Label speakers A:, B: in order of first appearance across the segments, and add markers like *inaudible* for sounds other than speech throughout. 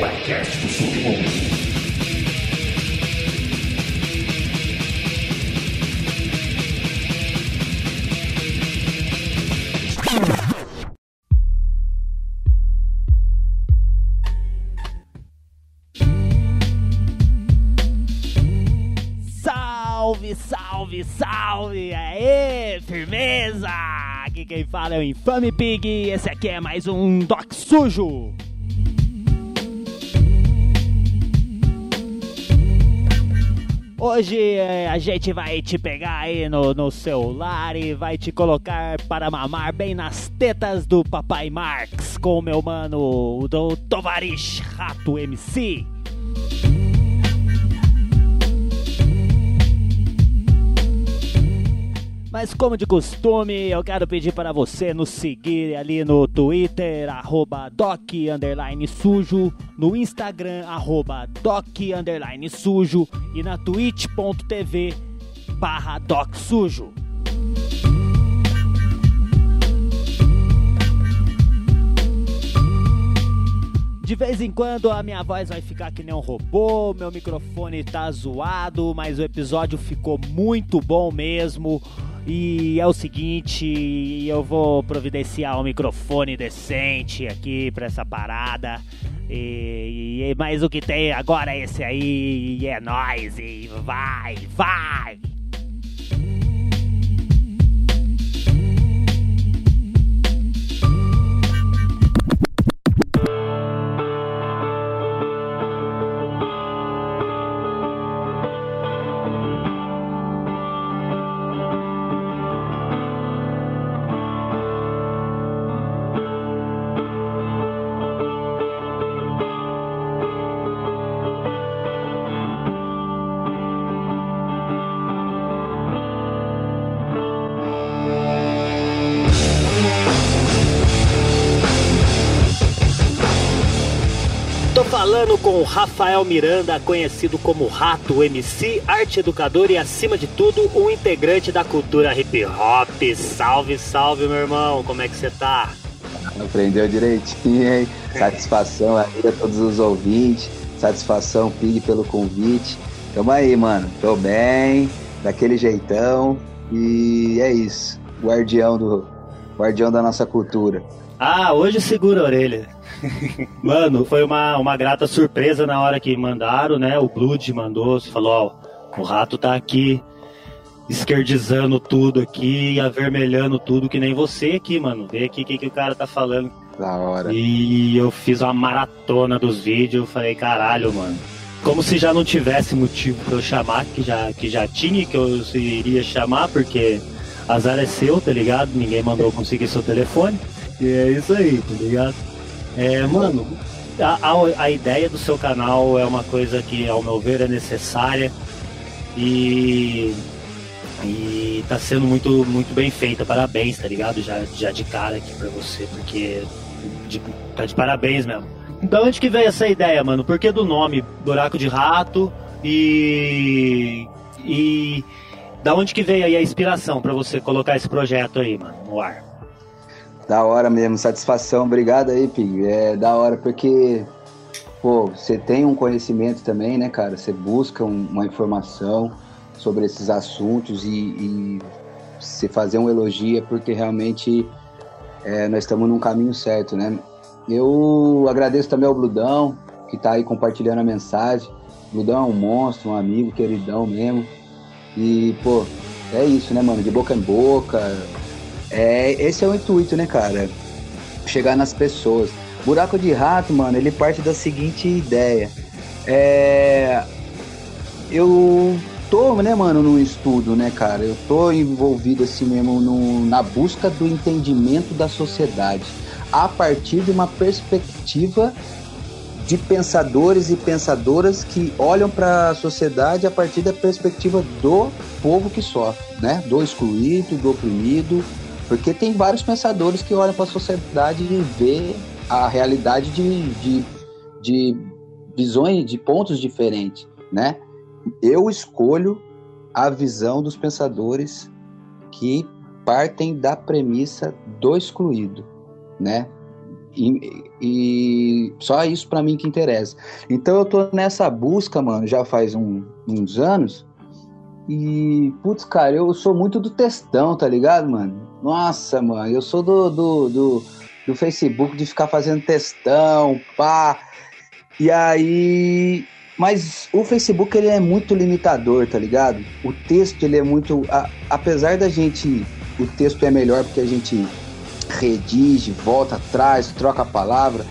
A: podcast do submundo.
B: Salve, salve, salve! Aê, firmeza! Aqui quem fala é o Infame Pig e esse aqui é mais um Doc Sujo! Hoje é, a gente vai te pegar aí no, no celular e vai te colocar para mamar bem nas tetas do Papai Marx com o meu mano, o do Tovarish Rato MC. Mas como de costume, eu quero pedir para você nos seguir ali no Twitter, arroba doc, sujo, no Instagram, arroba doc, sujo e na twitch.tv barra doc sujo. De vez em quando a minha voz vai ficar que nem um robô, meu microfone tá zoado, mas o episódio ficou muito bom mesmo. E é o seguinte, eu vou providenciar um microfone decente aqui pra essa parada. E, e mas o que tem agora é esse aí, e é nóis, e vai, vai! Rafael Miranda, conhecido como Rato MC, arte educador e, acima de tudo, um integrante da cultura hip hop. Salve, salve, meu irmão, como é que você tá?
C: Aprendeu direitinho, hein? Satisfação aí a todos os ouvintes. Satisfação, Pig, pelo convite. Tamo aí, mano. Tô bem, daquele jeitão. E é isso. Guardião do. Guardião da nossa cultura.
B: Ah, hoje segura a orelha. *laughs* Mano, foi uma, uma grata surpresa na hora que mandaram, né? O Blood mandou, falou, ó, o rato tá aqui esquerdizando tudo aqui avermelhando tudo que nem você aqui, mano. Vê aqui o que, que o cara tá falando.
C: Da hora.
B: E eu fiz uma maratona dos vídeos, falei, caralho, mano. Como se já não tivesse motivo pra eu chamar, que já, que já tinha, que eu iria chamar, porque azar é seu, tá ligado? Ninguém mandou conseguir seu telefone. E é isso aí, tá ligado? É, mano, a, a, ideia do seu canal é uma coisa que, ao meu ver, é necessária e, e tá sendo muito, muito bem feita. Parabéns, tá ligado? Já, já de cara aqui pra você, porque de, tá de parabéns mesmo. Da onde que veio essa ideia, mano? Por que do nome Buraco de Rato e. e. Da onde que veio aí a inspiração pra você colocar esse projeto aí, mano, no ar?
C: Da hora mesmo, satisfação. Obrigado aí, Pig. É da hora porque, pô, você tem um conhecimento também, né, cara? Você busca um- uma informação sobre esses assuntos e, e você fazer um elogio é porque realmente é, nós estamos num caminho certo, né? Eu agradeço também ao Bludão, que tá aí compartilhando a mensagem. Bludão é um monstro, um amigo, queridão mesmo. E, pô, é isso, né, mano? De boca em boca, é, esse é o intuito, né, cara? Chegar nas pessoas. Buraco de rato, mano, ele parte da seguinte ideia. É, eu tô, né, mano, no estudo, né, cara? Eu tô envolvido assim mesmo no, na busca do entendimento da sociedade a partir de uma perspectiva de pensadores e pensadoras que olham para a sociedade a partir da perspectiva do povo que sofre, né? Do excluído, do oprimido, porque tem vários pensadores que olham para a sociedade e vê a realidade de, de, de visões, de pontos diferentes, né? Eu escolho a visão dos pensadores que partem da premissa do excluído, né? E, e só isso para mim que interessa. Então eu tô nessa busca, mano, já faz um, uns anos. E, putz, cara, eu sou muito do textão, tá ligado, mano? Nossa, mano, eu sou do, do, do, do Facebook de ficar fazendo textão, pá. E aí. Mas o Facebook ele é muito limitador, tá ligado? O texto ele é muito. A, apesar da gente. O texto é melhor porque a gente redige, volta atrás, troca a palavra,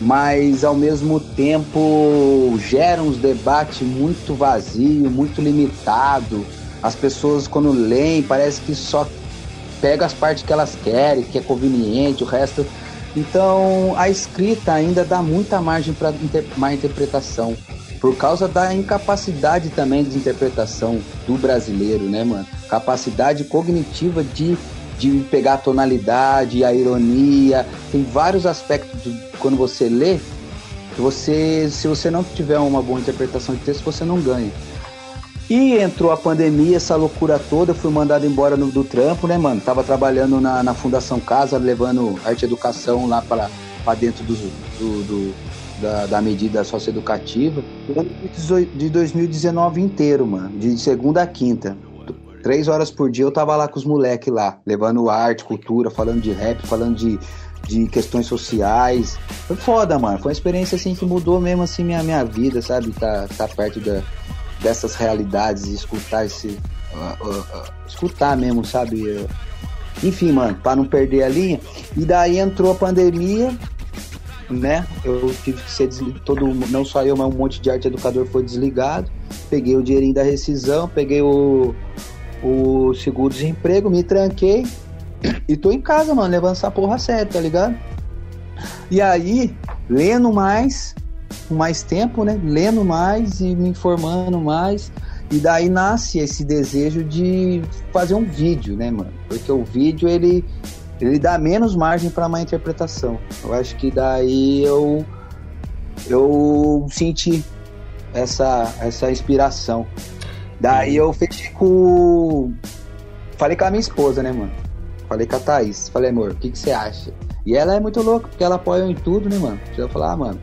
C: mas ao mesmo tempo gera uns debates muito vazio, muito limitado. As pessoas quando leem parece que só pega as partes que elas querem, que é conveniente, o resto. Então a escrita ainda dá muita margem para inter má interpretação. Por causa da incapacidade também de interpretação do brasileiro, né, mano? Capacidade cognitiva de de pegar a tonalidade, a ironia, tem vários aspectos de, quando você lê, você, se você não tiver uma boa interpretação de texto, você não ganha. E entrou a pandemia, essa loucura toda, eu fui mandado embora no, do trampo, né, mano? Tava trabalhando na, na Fundação Casa, levando arte e educação lá para dentro do, do, do da, da, medida socioeducativa. De 2019 inteiro, mano, de segunda a quinta. Três horas por dia eu tava lá com os moleques lá, levando arte, cultura, falando de rap, falando de, de questões sociais. Foi foda, mano. Foi uma experiência assim que mudou mesmo assim minha, minha vida, sabe? Tá, tá perto da, dessas realidades e escutar esse. Uh, uh, uh, escutar mesmo, sabe? Enfim, mano, para não perder a linha. E daí entrou a pandemia, né? Eu tive que ser desligado, todo, não só eu, mas um monte de arte educador foi desligado. Peguei o dinheirinho da rescisão, peguei o, o seguro-desemprego, me tranquei e tô em casa, mano, levando essa porra a sério, tá ligado? E aí, lendo mais, com mais tempo, né? Lendo mais e me informando mais. E daí nasce esse desejo de fazer um vídeo, né, mano? Porque o vídeo ele, ele dá menos margem para uma interpretação. Eu acho que daí eu eu senti essa essa inspiração. Daí eu fechei com. Falei com a minha esposa, né, mano? Falei com a Thaís. Falei, amor, o que, que você acha? E ela é muito louca, porque ela apoia em tudo, né, mano? Eu falar, ah, mano,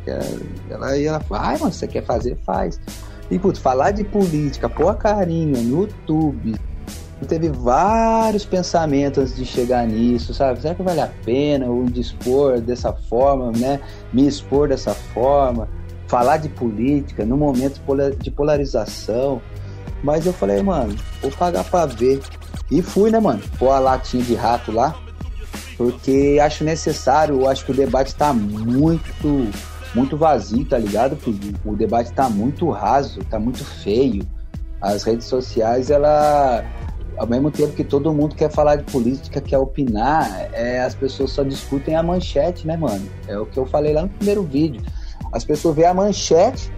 C: ela, ela fala, ai, mano, você quer fazer, faz. E, putz, falar de política, pôr a carinha no YouTube. Teve vários pensamentos antes de chegar nisso, sabe? Será que vale a pena eu dispor dessa forma, né? Me expor dessa forma? Falar de política no momento de polarização. Mas eu falei, mano, vou pagar pra ver. E fui, né, mano? Pôr a latinha de rato lá. Porque acho necessário, acho que o debate tá muito, muito vazio, tá ligado? O debate tá muito raso, tá muito feio. As redes sociais, ela ao mesmo tempo que todo mundo quer falar de política, quer opinar, é, as pessoas só discutem a manchete, né, mano? É o que eu falei lá no primeiro vídeo. As pessoas veem a manchete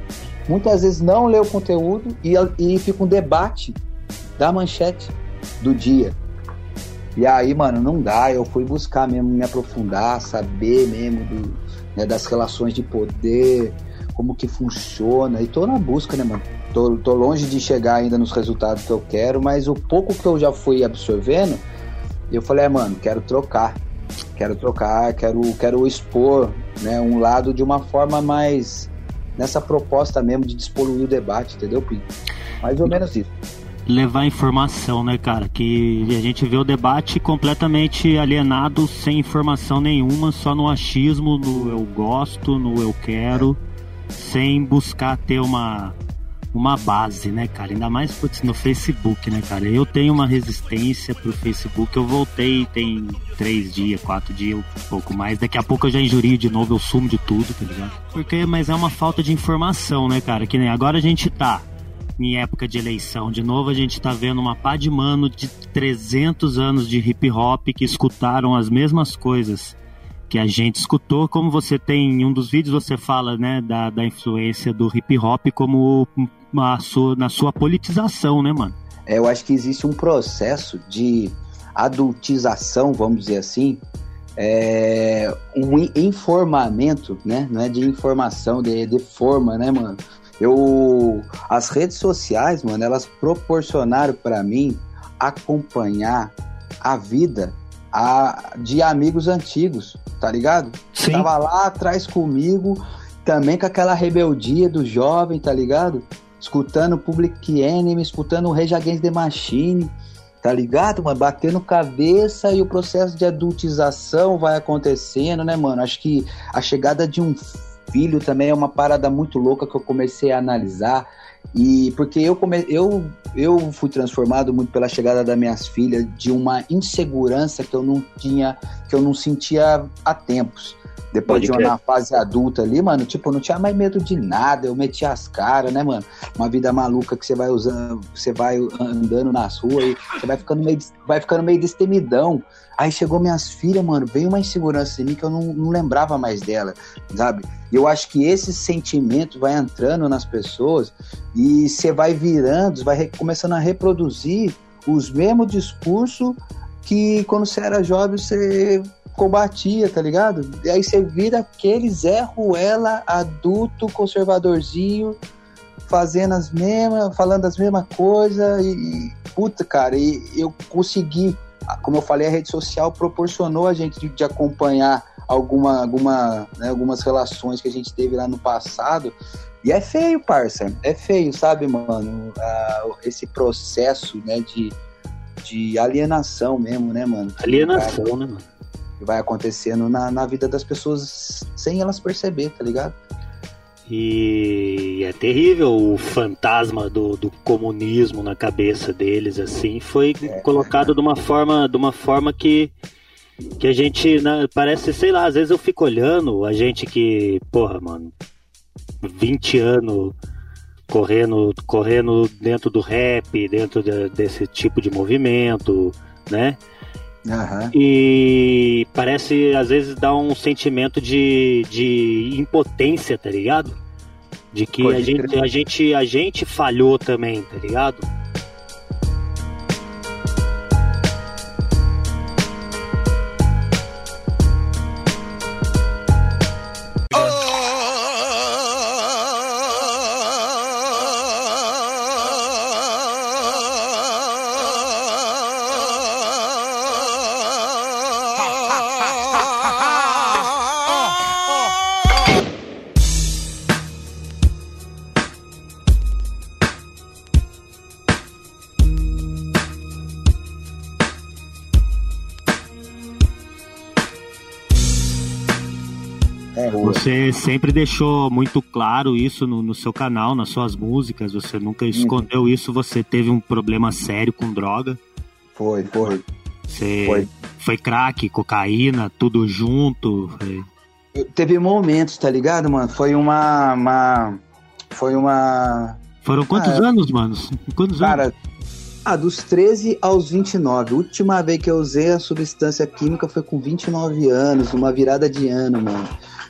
C: muitas vezes não lê o conteúdo e, e fica um debate da manchete do dia. E aí, mano, não dá. Eu fui buscar mesmo me aprofundar, saber mesmo do, né, das relações de poder, como que funciona. E tô na busca, né, mano? Tô, tô longe de chegar ainda nos resultados que eu quero, mas o pouco que eu já fui absorvendo, eu falei, é, mano, quero trocar. Quero trocar, quero, quero expor né, um lado de uma forma mais nessa proposta mesmo de despoluir o debate, entendeu, Pinto? Mais ou menos isso.
B: Levar informação, né, cara? Que a gente vê o debate completamente alienado, sem informação nenhuma, só no achismo, no eu gosto, no eu quero, sem buscar ter uma uma base, né, cara? Ainda mais putz, no Facebook, né, cara? Eu tenho uma resistência pro Facebook. Eu voltei tem três dias, quatro dias, um pouco mais. Daqui a pouco eu já injurio de novo, eu sumo de tudo, tá ligado? Porque, mas é uma falta de informação, né, cara? Que nem agora a gente tá em época de eleição. De novo, a gente tá vendo uma pá de mano de 300 anos de hip hop que escutaram as mesmas coisas que a gente escutou, como você tem em um dos vídeos você fala, né, da, da influência do hip hop como uma, sua, na sua politização, né, mano?
C: É, eu acho que existe um processo de adultização, vamos dizer assim, é, um informamento, né? Não é de informação, de, de forma, né, mano? Eu, as redes sociais, mano, elas proporcionaram para mim acompanhar a vida a, de amigos antigos, tá ligado?
B: Sim.
C: Tava lá atrás comigo, também com aquela rebeldia do jovem, tá ligado? Escutando Public Enemy, escutando Rage Against the Machine, tá ligado, mano? Batendo cabeça e o processo de adultização vai acontecendo, né, mano? Acho que a chegada de um filho também é uma parada muito louca que eu comecei a analisar. E porque eu, come, eu, eu fui transformado muito pela chegada das minhas filhas de uma insegurança que eu não tinha, que eu não sentia há tempos. Depois
B: Pode
C: de uma fase adulta ali, mano, tipo, eu não tinha mais medo de nada, eu metia as caras, né, mano? Uma vida maluca que você vai usando, você vai andando nas ruas e você vai ficando meio, vai ficando meio destemidão. Aí chegou minhas filhas, mano, veio uma insegurança em mim que eu não, não lembrava mais dela, sabe? E eu acho que esse sentimento vai entrando nas pessoas e você vai virando, vai começando a reproduzir os mesmos discursos que quando você era jovem você combatia, tá ligado? E aí você vira aquele Zé Ruela adulto, conservadorzinho, fazendo as mesmas, falando as mesmas coisas e, e, puta, cara, e eu consegui, como eu falei, a rede social proporcionou a gente de, de acompanhar alguma, alguma, né, algumas relações que a gente teve lá no passado. E é feio, parça. É feio, sabe, mano? Ah, esse processo, né, de, de alienação mesmo, né, mano?
B: Alienação, né, mano?
C: Que vai acontecendo na, na vida das pessoas sem elas perceber, tá ligado?
B: E é terrível o fantasma do, do comunismo na cabeça deles, assim, foi colocado de uma forma, de uma forma que, que a gente né, parece, sei lá, às vezes eu fico olhando, a gente que, porra, mano, 20 anos correndo, correndo dentro do rap, dentro de- desse tipo de movimento, né?
C: Aham.
B: E parece, às vezes, dá um sentimento de, de impotência, tá ligado? De que
C: Pode
B: a gente,
C: crer.
B: a, gente, a gente falhou também, tá ligado? Você sempre deixou muito claro isso no, no seu canal, nas suas músicas, você nunca escondeu isso, você teve um problema sério com droga.
C: Foi, foi.
B: Você
C: Foi.
B: foi crack, cocaína, tudo junto. foi-
C: Teve momentos, tá ligado, mano? Foi uma. uma foi uma.
B: Foram quantos
C: Ah, é.
B: anos, mano? Quantos anos?
C: Cara, ah, dos 13 aos 29. A última vez que eu usei a substância química foi com 29 anos, uma virada de ano, mano.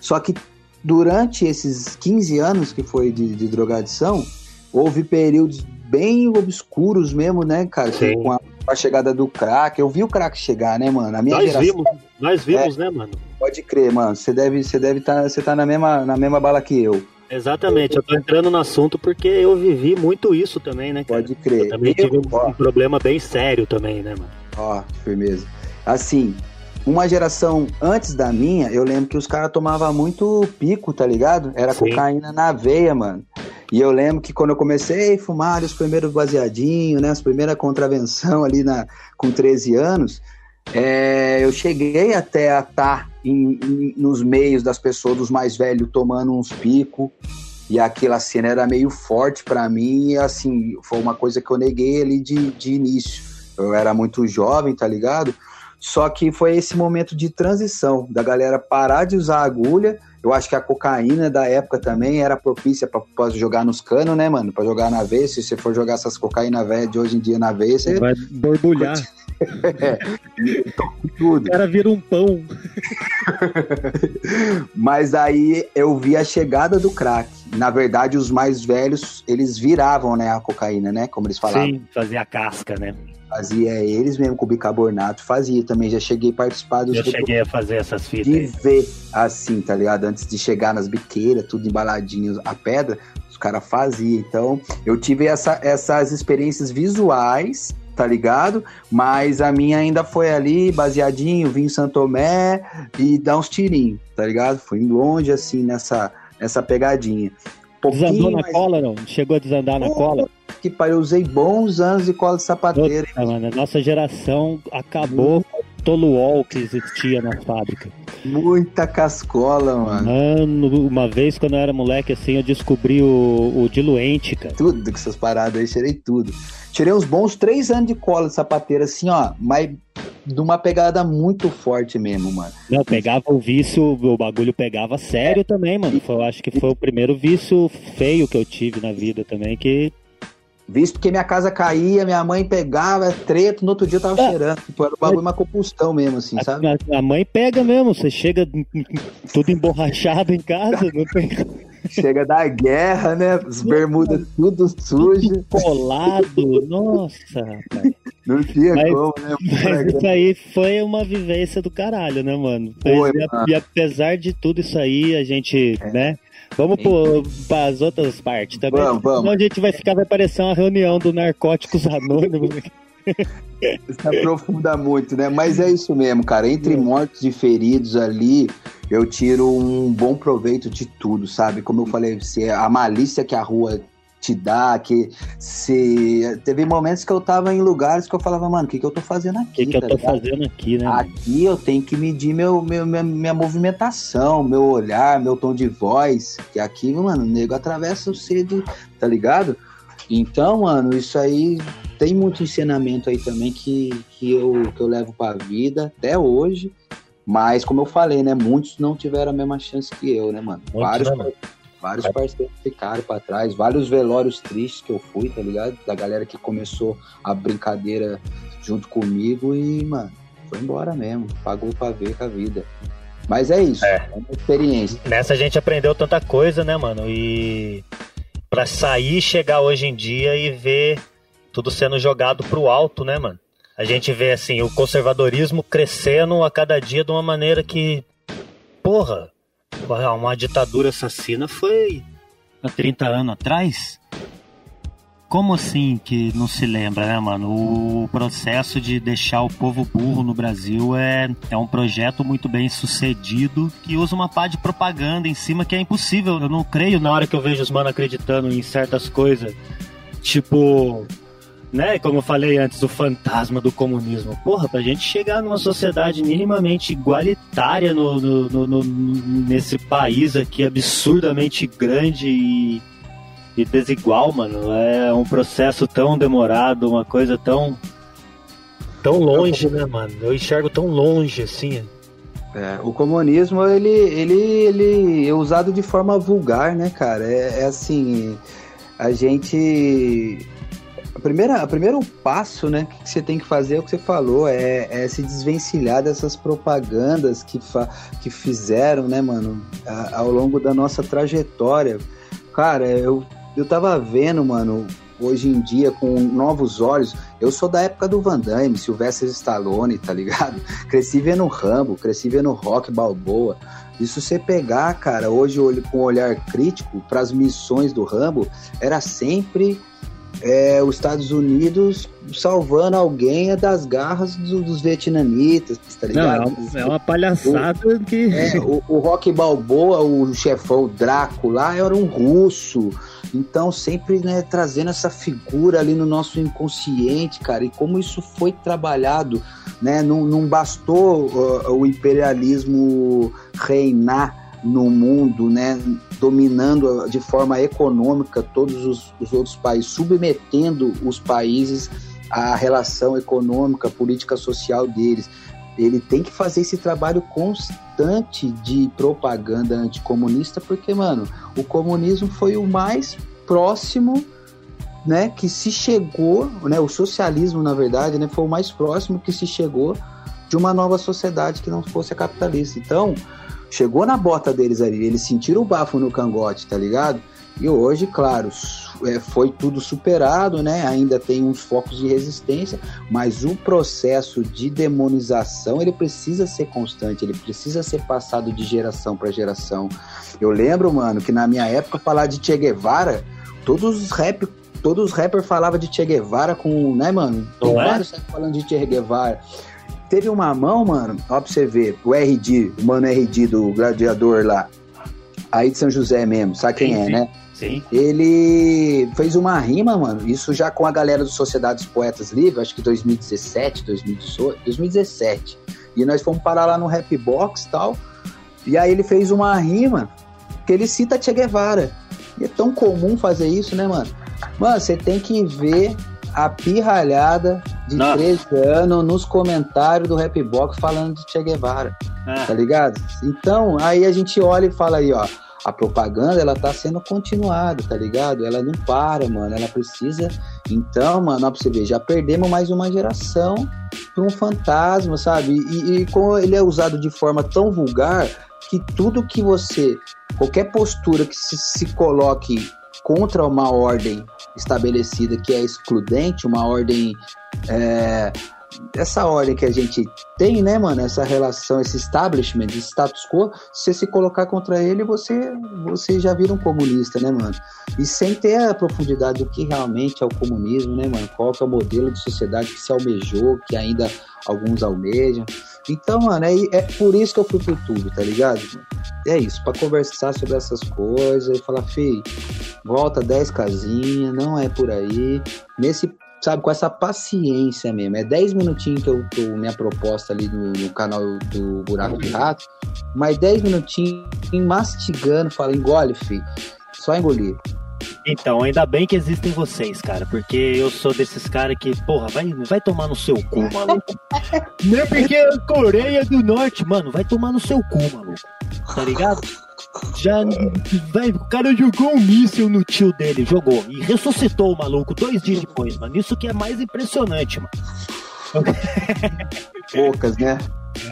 C: Só que durante esses 15 anos que foi de, de drogadição, houve períodos bem obscuros mesmo, né, cara? Que. Com a, com a chegada do crack. Eu vi o crack chegar, né, mano? A minha
B: Nós
C: geração.
B: vimos, nós vimos, né, mano?
C: Pode crer, mano. Você deve, você deve tá, tá na mesma, na mesma bala que eu.
B: Exatamente, eu tô entrando no assunto porque eu vivi muito isso também, né, cara?
C: Pode crer.
B: Eu também
C: Eu-
B: tive um,
C: ó,
B: um problema bem sério também, né, mano?
C: Ó, firmeza. Assim, uma geração antes da minha, eu lembro que os caras tomavam muito pico, tá ligado? Era
B: Sim.
C: cocaína na veia, mano. E eu lembro que quando eu comecei a fumar os primeiros baseadinhos, né? As primeiras contravenção ali na, com 13 anos, é, eu cheguei até a estar nos meios das pessoas, dos mais velhos, tomando uns picos. E aquela cena era meio forte pra mim, e assim, foi uma coisa que eu neguei ali de, de início. Eu era muito jovem, tá ligado? Só que foi esse momento de transição, da galera parar de usar agulha. Eu acho que a cocaína da época também era propícia pra, pra jogar nos canos, né, mano? Pra jogar na veia. Se você for jogar essas cocaína velha de hoje em dia na veia, você
D: Vai borbulhar.
C: com *laughs* tudo.
D: O cara vira um pão. *laughs*
C: Mas aí eu vi a chegada do crack. Na verdade, os mais velhos, eles viravam, né, a cocaína, né? Como eles falavam.
B: Sim, fazia casca, né?
C: Fazia eles mesmo com bicarbonato, fazia também. Já cheguei a participar dos
B: Eu cheguei a fazer essas fitas
C: de
B: aí.
C: ver assim, tá ligado? Antes de chegar nas biqueiras, tudo embaladinho, a pedra, os caras faziam. Então, eu tive essa- essas experiências visuais tá ligado? Mas a minha ainda foi ali, baseadinho, vim em Santomé e dar uns tirinhos, tá ligado? Fui longe, assim, nessa, nessa pegadinha.
B: Desandou na mais... cola, não? Chegou a desandar na cola?
C: Que pai, eu usei bons anos de cola de sapateiro.
B: Puta, mano, a nossa geração acabou com o toluol que existia na fábrica.
C: Muita cascola, mano.
B: Mano, uma vez quando eu era moleque, assim, eu descobri o, o diluente, cara.
C: Tudo com essas paradas aí, tirei tudo. Tirei uns bons três anos de cola de sapateira, assim, ó, mas de uma pegada muito forte mesmo, mano.
B: Não, pegava o vício, o bagulho pegava sério também, mano. Foi, eu acho que foi o primeiro vício feio que eu tive na vida também, que
C: Visto que minha casa caía, minha mãe pegava, treta, no outro dia eu tava é. cheirando. Tipo, era um bagulho, uma compulsão mesmo, assim, sabe?
B: A, a, mãe pega mesmo, você chega tudo emborrachado em casa, não tem...
C: Chega da guerra, né? Os bermudas tudo sujo.
B: Colado, nossa, rapaz.
C: Não tinha mas, como, né? *laughs*
B: Mas isso aí foi uma vivência do caralho, né, mano? Foi, e, mano. e, apesar de tudo isso aí, a gente, é. né? Vamos para as outras partes também. Vamos, vamos. Senão a gente vai ficar, vai parecer uma reunião do Narcóticos Anônimos.
C: Isso aprofunda muito, né? Mas é isso mesmo, cara. Entre é. mortos e feridos ali, eu tiro um bom proveito de tudo, sabe? Como eu falei, a malícia que a rua te dá, que se teve momentos que eu tava em lugares que eu falava, mano, o que, que eu tô fazendo aqui? O
B: que, que tá eu tô ligado? fazendo aqui, né?
C: Aqui eu tenho que medir meu, meu, minha, minha, movimentação, meu olhar, meu tom de voz. Que aqui, mano, o nego atravessa o cedo, tá ligado? Então, mano, isso aí tem muito ensinamento aí também que, que, eu, que eu levo pra vida até hoje. Mas, como eu falei, né? Muitos não tiveram a mesma chance que eu, né, mano? Muito Vários. Né, Vários parceiros ficaram para trás, vários velórios tristes que eu fui, tá ligado? Da galera que começou a brincadeira junto comigo e, mano, foi embora mesmo, pagou pra ver com a vida. Mas é isso, é. é uma experiência.
B: Nessa a gente aprendeu tanta coisa, né, mano? E para sair, chegar hoje em dia e ver tudo sendo jogado pro alto, né, mano? A gente vê assim o conservadorismo crescendo a cada dia de uma maneira que porra, uma ditadura assassina foi há 30 anos atrás? Como assim que não se lembra, né, mano? O processo de deixar o povo burro no Brasil é, é um projeto muito bem sucedido que usa uma pá de propaganda em cima que é impossível. Eu não creio na hora que eu vejo os mano acreditando em certas coisas. Tipo, né? Como eu falei antes, o fantasma do comunismo. Porra, pra gente chegar numa sociedade minimamente igualitária no, no, no, no nesse país aqui absurdamente grande e, e, desigual, mano, é um processo tão demorado, uma coisa tão. tão longe, né, mano? Eu enxergo tão longe assim.
C: É, o comunismo, ele, ele, ele é usado de forma vulgar, né, cara? é, é assim, a gente a primeira, o primeiro passo, né, que você tem que fazer é o que você falou, é, é se desvencilhar dessas propagandas que, fa, que fizeram, né, mano, a, ao longo da nossa trajetória. Cara, eu, eu tava vendo, mano, hoje em dia com novos olhos. Eu sou da época do Van Damme, Sylvester Stallone, tá ligado? *laughs* Cresci vendo Rambo, cresci vendo Rock Balboa. Isso você pegar, cara, hoje com um olhar crítico para as missões do Rambo, era sempre é, os Estados Unidos salvando alguém é das garras do, dos vietnamitas, tá ligado?
B: Não, é uma palhaçada
C: o,
B: que.
C: É, o, o Rock Balboa, o chefão o Draco lá, era um russo. Então, sempre né, trazendo essa figura ali no nosso inconsciente, cara, e como isso foi trabalhado, né? Não, não bastou uh, o imperialismo reinar no mundo, né, dominando de forma econômica todos os, os, outros países, submetendo os países à relação econômica, política social deles. Ele tem que fazer esse trabalho constante de propaganda anticomunista, porque, mano, o comunismo foi o mais próximo né, que se chegou, né, o socialismo, na verdade, né, foi o mais próximo que se chegou de uma nova sociedade que não fosse a capitalista. Então, chegou na bota deles ali, eles sentiram o bafo no cangote, tá ligado? E hoje, claro, é, foi tudo superado, né? Ainda tem uns focos de resistência, mas o processo de demonização ele precisa ser constante, ele precisa ser passado de geração para geração. Eu lembro, mano, que na minha época falar de Che Guevara, todos os rap todos os rappers falavam de Che Guevara com, né, mano? Tem
B: Não é?
C: vários falando de Che Guevara. Teve uma mão, mano, ó pra você ver, o RD, o mano RD do gladiador lá, aí de São José mesmo, sabe quem
B: Sim,
C: é,
B: sim.
C: né?
B: Sim.
C: Ele fez uma rima, mano, isso já com a galera do Sociedade dos Poetas Livres, acho que 2017, 2018, 2017. E nós fomos parar lá no Rap Box e tal, e aí ele fez uma rima que ele cita Che Guevara. E é tão comum fazer isso, né, mano? Mano, você tem que ver a pirralhada de
B: Nossa.
C: 13 anos nos comentários do Rap Box falando de Che Guevara
B: Ah,
C: tá ligado? Então, aí a gente olha e fala aí, ó, a propaganda ela tá sendo continuada, tá ligado? Ela não para, mano, ela precisa. Então, mano, ó, pra você ver, já perdemos mais uma geração pra um fantasma, sabe? E, e como ele é usado de forma tão vulgar que tudo que você, qualquer postura que se, se coloque contra uma ordem estabelecida que é excludente, uma ordem é, essa ordem que a gente tem, né, mano? Essa relação, esse establishment, esse status quo, se você se colocar contra ele, você, você já vira um comunista, né, mano? E sem ter a profundidade do que realmente é o comunismo, né, mano? Qual que é o modelo de sociedade que se almejou, que ainda alguns almejam. Então, mano, é, é por isso que eu fui pro YouTube, tá ligado? É isso, pra conversar sobre essas coisas e falar, fi, volta 10 casinhas, não é por aí. Nesse sabe, com essa paciência mesmo. É 10 minutinhos que eu tô minha proposta ali no, no canal do Buraco de Rato, mas 10 minutinhos mastigando, fala, engole, filho. Só engolir.
B: Então, ainda bem que existem vocês, cara, porque eu sou desses caras que, porra, vai, vai tomar no seu cu, maluco. *laughs* Não é porque é Coreia do Norte, mano, vai tomar no seu cu, maluco. Tá ligado? Já vai, o cara jogou um míssil no tio dele, jogou. E ressuscitou o maluco dois dias depois, mano. Isso que é mais impressionante, mano.
C: Poucas, né?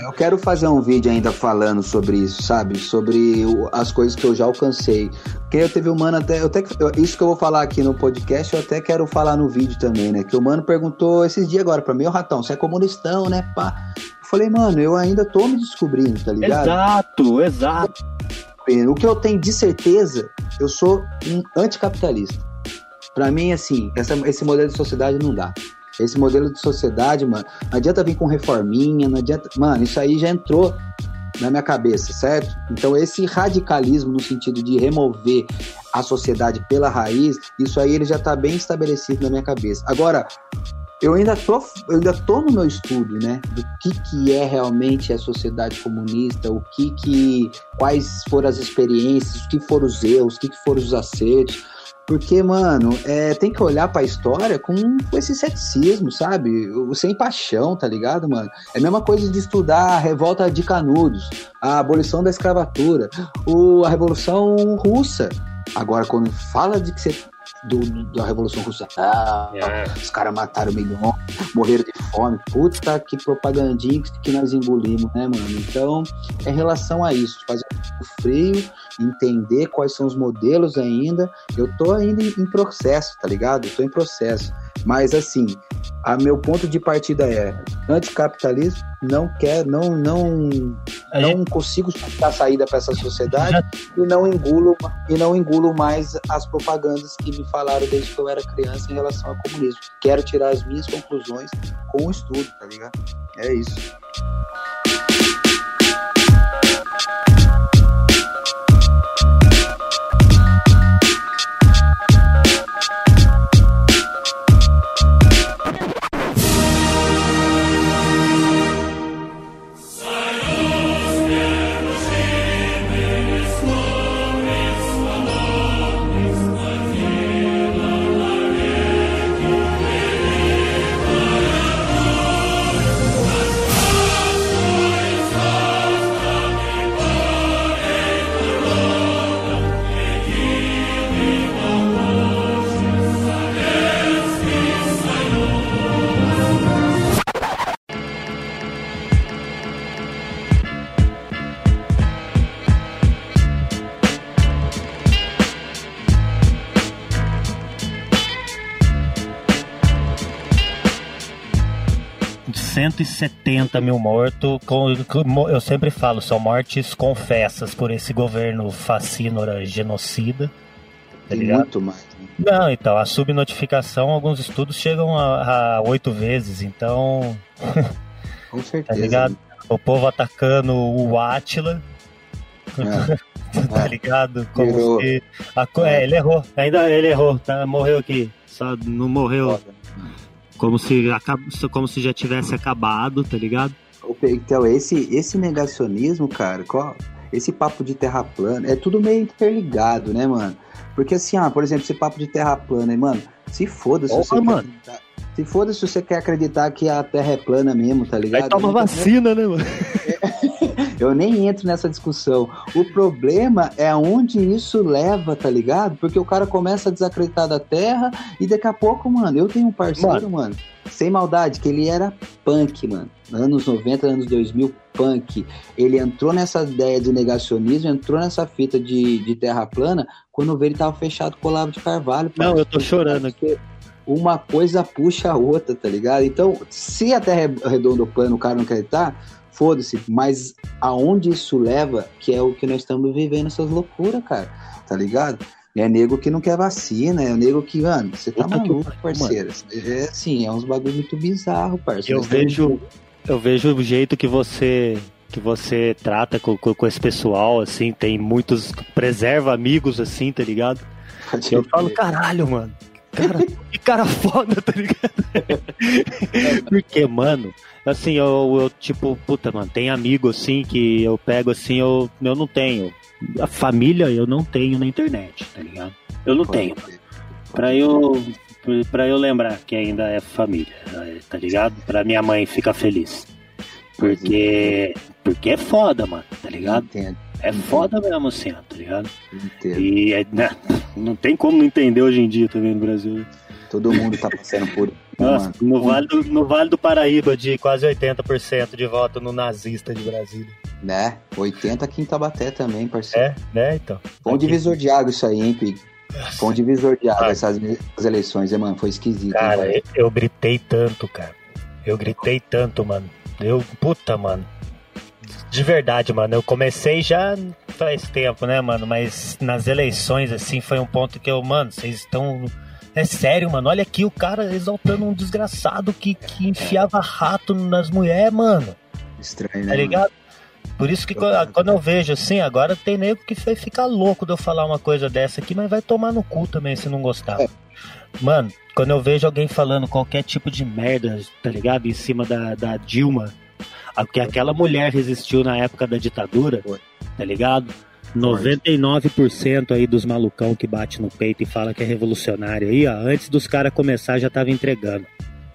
C: Eu quero fazer um vídeo ainda falando sobre isso, sabe? Sobre o- as coisas que eu já alcancei. Porque eu teve um mano até. Eu até eu- isso que eu vou falar aqui no podcast, eu até quero falar no vídeo também, né? Que o mano perguntou esses dias agora pra mim, ô Ratão, você é comunistão, né? Pá. Eu falei, mano, eu ainda tô me descobrindo, tá ligado?
B: Exato, exato.
C: O que eu tenho de certeza, eu sou um anticapitalista. Pra mim, assim, essa- esse modelo de sociedade não dá. Esse modelo de sociedade, mano, não adianta vir com reforminha, não adianta. Mano, isso aí já entrou na minha cabeça, certo? Então, esse radicalismo no sentido de remover a sociedade pela raiz, isso aí ele já tá bem estabelecido na minha cabeça. Agora, eu ainda tô, eu ainda tô no meu estudo, né, do que que é realmente a sociedade comunista, o que que quais foram as experiências, o que foram os erros, o que que foram os acertos. Porque, mano, é, tem que olhar pra história com, com esse ceticismo, sabe? O- Sem paixão, tá ligado, mano? É a mesma coisa de estudar a revolta de Canudos, a abolição da escravatura, o, a Revolução Russa. Agora, quando fala de que você. Do, da Revolução Russa, ah, os caras mataram milhões, morreram de fome. Puta que propagandinha que, nós engolimos, né, mano? Então, é em relação a isso, fazer o frio, entender quais são os modelos ainda. Eu tô ainda em, em processo, tá ligado? Eu tô em processo. Mas assim, a meu ponto de partida é anticapitalismo, não quer, não, não,
B: A
C: não
B: gente
C: consigo dar saída para essa sociedade
B: já
C: e não engulo e não engulo mais as propagandas que me falaram desde que eu era criança em relação ao comunismo. Quero tirar as minhas conclusões com o estudo, tá ligado? É isso.
B: 170 mil mortos, eu sempre falo, são mortes confessas por esse governo fascínora genocida. Tá
C: muito mais. né?
B: Não, então, a subnotificação, alguns estudos chegam a oito vezes, então, *laughs*
C: Com
B: tá
C: certeza.
B: ligado? O povo atacando o Atila, *laughs*
C: É.
B: tá ligado? Como se. a é, ele errou, ainda ele errou, tá? Morreu aqui. Só não morreu
C: Foda.
B: Como se, como se já tivesse acabado, tá ligado?
C: Então, esse, esse negacionismo, cara, qual- esse papo de terra plana, é tudo meio interligado, né, mano? Porque assim, ah, por exemplo, esse papo de terra plana, mano, se foda se
B: Porra,
C: você quer
B: mano.
C: acreditar- Se foda se você quer acreditar que a terra é plana mesmo, tá ligado?
B: Aí toma
C: Eu nem-
B: vacina, né, mano?
C: Eu nem entro nessa discussão. O problema é aonde isso leva, tá ligado? Porque o cara começa a desacreditar da terra e daqui a pouco, mano, eu tenho um parceiro, mano, sem maldade, que ele era punk, mano. Anos 90, anos 2000, punk. Ele entrou nessa ideia de negacionismo, entrou nessa fita de, de terra plana, quando veio ele tava fechado com o Olavo de Carvalho.
B: Não, eu tô chorando aqui.
C: Uma coisa puxa a outra, tá ligado? Então, se a terra é redonda ou plana, o cara não acreditar, foda-se. Mas aonde isso leva, que é o que nós estamos vivendo, essas loucuras, cara, tá ligado? É nego que não quer vacina, é nego que, mano, você tá
B: Puta que
C: maluco,
B: pariu,
C: parceiro. É assim, é uns bagulho muito bizarro, parceiro.
B: Eu vejo, eu vejo o jeito que você que você trata com, com, com esse pessoal, assim, tem muitos preserva amigos, assim, tá ligado? Eu falo, caralho, mano. Cara, que cara foda, tá ligado? *laughs* Porque, mano, assim, eu, eu, tipo, puta, mano, tem amigo assim que eu pego assim, eu, eu não tenho. A família eu não tenho na internet, tá ligado? Eu não tenho. Pra eu, pra eu lembrar que ainda é família, tá ligado? Pra minha mãe ficar feliz. Porque, porque é foda, mano, tá ligado?
C: Entendo,
B: É foda mesmo assim, tá ligado?
C: entendo.
B: E é, né, *laughs* não tem como não entender hoje em dia também no Brasil.
C: Todo mundo tá passando por *laughs*
B: Nossa, no vale, do, no vale do Paraíba, de quase 80% de voto no nazista de Brasília.
C: Né? 80 aqui em Tabaté também, parceiro.
B: É, né, então. Aqui.
C: divisor de água isso aí, hein, Pig? Um divisor de água
B: Ah.
C: essas, eleições, hein, mano? Foi esquisito. hein,
B: Cara,
C: mano?
B: eu, eu gritei tanto, cara. Eu gritei tanto, mano. Eu, puta, mano. De verdade, mano. Eu comecei já faz tempo, né, mano? Mas nas eleições, assim, foi um ponto que eu, mano, vocês estão. É sério, mano. Olha aqui o cara exaltando um desgraçado que, que enfiava rato nas mulheres, mano.
C: Estranho, né?
B: Tá ligado? Por isso que quando, eu vejo assim, agora tem nego que foi ficar louco de eu falar uma coisa dessa aqui, mas vai tomar no cu também se não gostar.
C: É.
B: Mano, quando eu vejo alguém falando qualquer tipo de merda, tá ligado? Em cima da, da Dilma, a- que aquela mulher resistiu na época da ditadura, tá ligado? 99% aí dos malucão que bate no peito e fala que é revolucionário aí, ó, antes dos caras começar já tava entregando.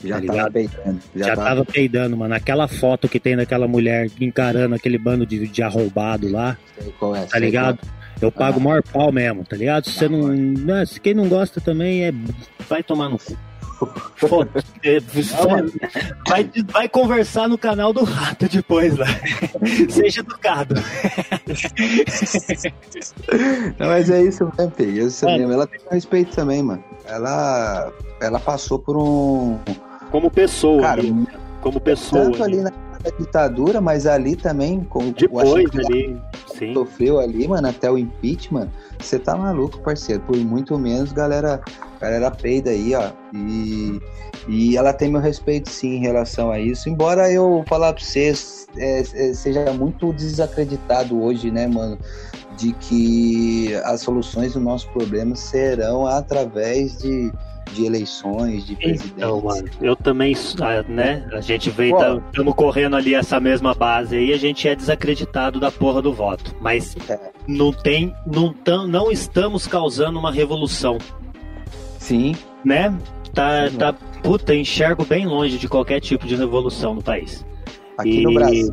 C: Já
B: tá
C: tava
B: ligado?
C: peitando. Já,
B: Já,
C: tava...
B: tava peidando, mano. Aquela foto que tem daquela mulher encarando aquele bando de, de arrombado lá,
C: Sei qual é,
B: tá ligado? Eu pago o maior pau mesmo, tá ligado? Se você não. né, se quem não gosta também é. Vai tomar no cu. Vai, vai conversar no canal do rato depois lá. *laughs* Seja educado.
C: Não, mas é isso mesmo, Pig. é. Ela tem respeito também, mano. Ela, ela passou por um.
B: Como pessoa,
C: Cara,
B: ali, como pessoa.
C: tanto ali na, na ditadura, mas ali também, com o
B: Depois
C: ela
B: ali. Sim.
C: sofreu ali, mano, até o impeachment. Você tá maluco, parceiro. Por muito menos, galera, galera peida aí, ó. E, e ela tem meu respeito, sim, em relação a isso. Embora eu falar pra vocês, é, é, seja muito desacreditado hoje, né, mano? De que as soluções dos nossos problemas serão através de, de eleições, de presidentes.
B: Então, mano, eu também, ah, né? A gente
C: Pô.
B: estamos correndo ali essa mesma base aí, a gente é desacreditado da porra do voto. Mas
C: É.
B: não tem, não, tam, não estamos causando uma revolução,
C: Sim,
B: né? Tá,
C: Sim.
B: tá, puta, enxergo bem longe de qualquer tipo de revolução no país.
C: aqui
B: E-
C: no Brasil,